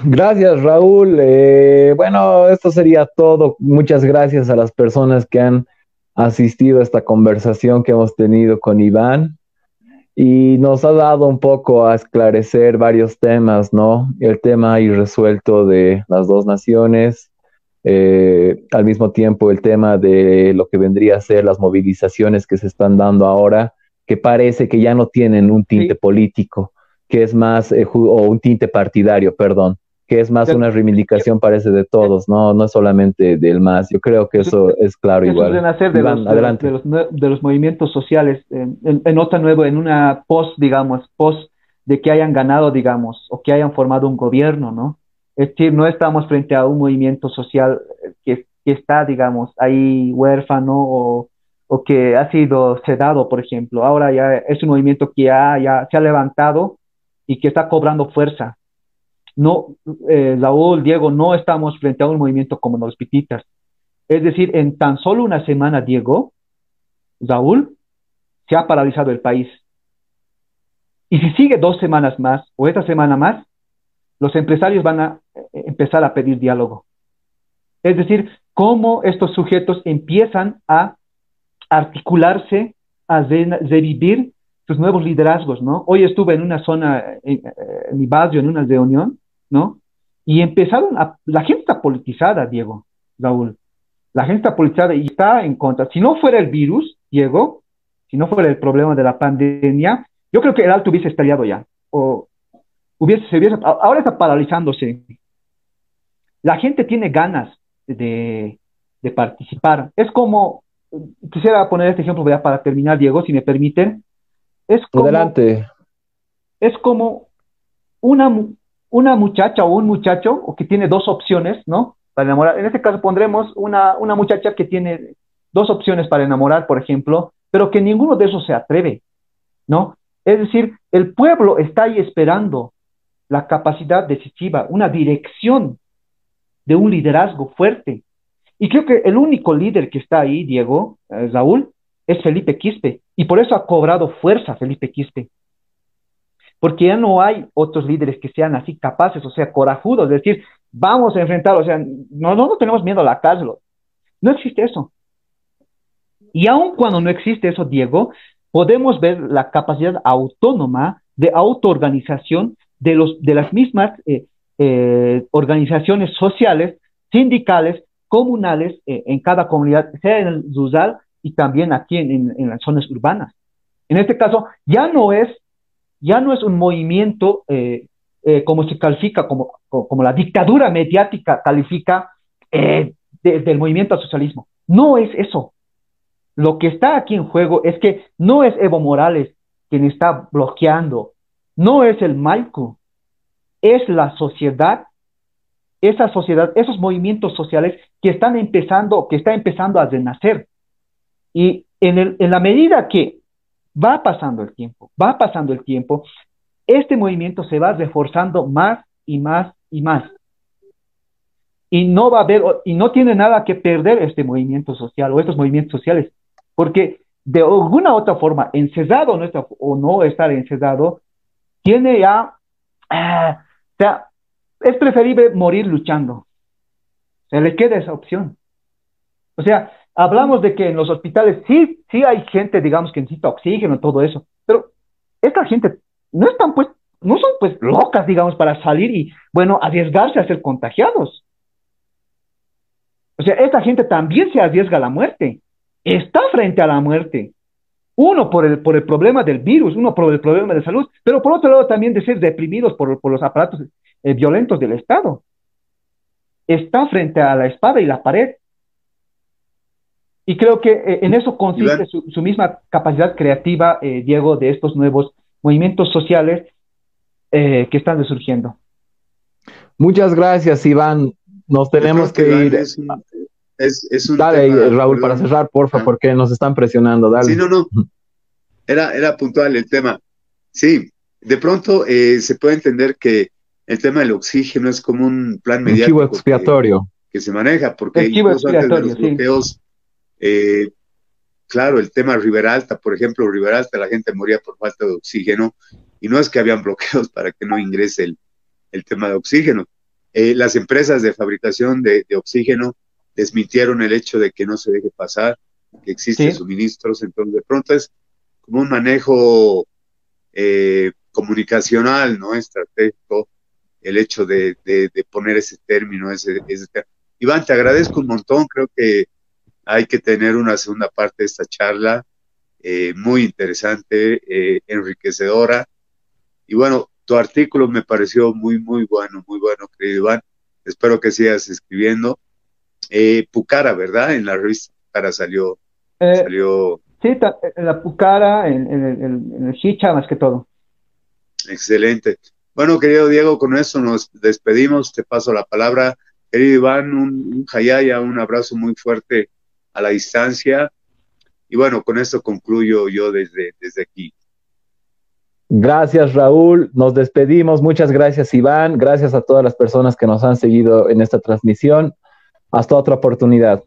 Gracias, Raúl. Eh, bueno, esto sería todo. Muchas gracias a las personas que han asistido a esta conversación que hemos tenido con Iván y nos ha dado un poco a esclarecer varios temas, ¿no? El tema irresuelto de las dos naciones, eh, al mismo tiempo, el tema de lo que vendría a ser las movilizaciones que se están dando ahora, que parece que ya no tienen un tinte político, que es más, eh, o un tinte partidario, perdón, que es más una reivindicación, parece, de todos, no, no solamente del más. Yo creo que eso es claro igual. de, los, adelante. De, los, movimientos sociales, en, en, otra nuevo, en una post, digamos, post de que hayan ganado, digamos, o que hayan formado un gobierno, ¿no? Es decir, no estamos frente a un movimiento social que, está, digamos, ahí huérfano o, que ha sido sedado, por ejemplo. Ahora ya es un movimiento que ya, se ha levantado y que está cobrando fuerza. No, eh, Diego, no estamos frente a un movimiento como los pititas. Es decir, en tan solo una semana, Diego, Raúl, se ha paralizado el país. Y si sigue dos semanas más o esta semana más, los empresarios van a eh, empezar a pedir diálogo. Es decir, cómo estos sujetos empiezan a articularse, a revivir sus nuevos liderazgos, ¿no? Hoy estuve en una zona, en, mi barrio, en una reunión, ¿no? Y empezaron a, la gente está politizada, Diego, Raúl. La gente está politizada y está en contra. Si no fuera el virus, Diego, si no fuera el problema de la pandemia, yo creo que el alto hubiese estallado ya. O hubiese, se hubiese, ahora está paralizándose. La gente tiene ganas de, participar. Es como, quisiera poner este ejemplo para terminar, Diego, si me permiten. Es como, Adelante. Es como una, una muchacha o un muchacho o que tiene dos opciones, ¿no? Para enamorar. En este caso pondremos una, una muchacha que tiene dos opciones para enamorar, por ejemplo, pero que ninguno de esos se atreve, ¿no? Es decir, el pueblo está ahí esperando la capacidad decisiva, una dirección de un liderazgo fuerte. Y creo que el único líder que está ahí, Diego, eh, Raúl, es Felipe Quispe. Y por eso ha cobrado fuerza Felipe Quispe. Porque ya no hay otros líderes que sean así capaces, o sea, corajudos, es decir, vamos a enfrentar, o sea, no, no, no tenemos miedo a la cárcel, no existe eso. Y aun cuando no existe eso, Diego, podemos ver la capacidad autónoma de autoorganización de, de las mismas eh, eh, organizaciones sociales, sindicales, comunales eh, en cada comunidad, sea en el rural y también aquí en, las zonas urbanas. En este caso, ya no es, ya no es un movimiento como se califica, como, como la dictadura mediática califica del movimiento al socialismo. No es eso. Lo que está aquí en juego es que no es Evo Morales quien está bloqueando, no es el Maico, es la sociedad, esa sociedad, esos movimientos sociales que están empezando, que está empezando a renacer. Y en la medida que va pasando el tiempo, va pasando el tiempo, este movimiento se va reforzando más y más y más. Y no va a haber, y no tiene nada que perder este movimiento social o estos movimientos sociales, porque de alguna otra forma, encerrado o no estar encerrado, tiene ya, ah, o sea, es preferible morir luchando. Se le queda esa opción. O sea, hablamos de que en los hospitales sí, sí hay gente, digamos, que necesita oxígeno, todo eso, pero esta gente no están pues, no son pues locas, digamos, para salir y, bueno, arriesgarse a ser contagiados. O sea, esta gente también se arriesga a la muerte está frente a la muerte. Uno por el, por el problema del virus, uno por el problema de salud, pero por otro lado también de ser deprimidos por, los aparatos eh, violentos del Estado. Está frente a la espada y la pared. Y creo que eh, en eso consiste su, misma capacidad creativa, eh, Diego, de estos nuevos movimientos sociales que están resurgiendo. Muchas gracias, Iván. Nos tenemos que, ir. Es, un dale, Raúl, para cerrar, porfa, ah. porque nos están presionando. Dale. Sí, no, no. Era, era puntual el tema. Sí, de pronto eh, se puede entender que el tema del oxígeno es como un plan mediático. expiatorio. Que, se maneja, porque incluso antes de los bloqueos, eh, claro, el tema Riberalta, por ejemplo, Riberalta, la gente moría por falta de oxígeno, y no es que habían (laughs) bloqueos para que no ingrese el, el tema de oxígeno. Eh, las empresas de fabricación de, de oxígeno desmintieron el hecho de que no se deje pasar, que existen suministros, entonces de pronto es como un manejo eh, comunicacional, ¿no? Estratégico, el hecho de, poner ese término, ese, Iván, te agradezco un montón, creo que hay que tener una segunda parte de esta charla, eh, muy interesante, eh, enriquecedora, y bueno, tu artículo me pareció muy, muy bueno, muy bueno, querido Iván, espero que sigas escribiendo, eh, Pucara, ¿verdad? En la revista Pucara salió. Eh, salió... Sí, en la Pucara, en, el Chicha, más que todo. Excelente. Bueno, querido Diego, con eso nos despedimos. Te paso la palabra. Querido Iván, un, un jayaya, un abrazo muy fuerte a la distancia. Y bueno, con esto concluyo yo desde, desde aquí. Gracias, Raúl. Nos despedimos. Muchas gracias, Iván. Gracias a todas las personas que nos han seguido en esta transmisión. Hasta otra oportunidad.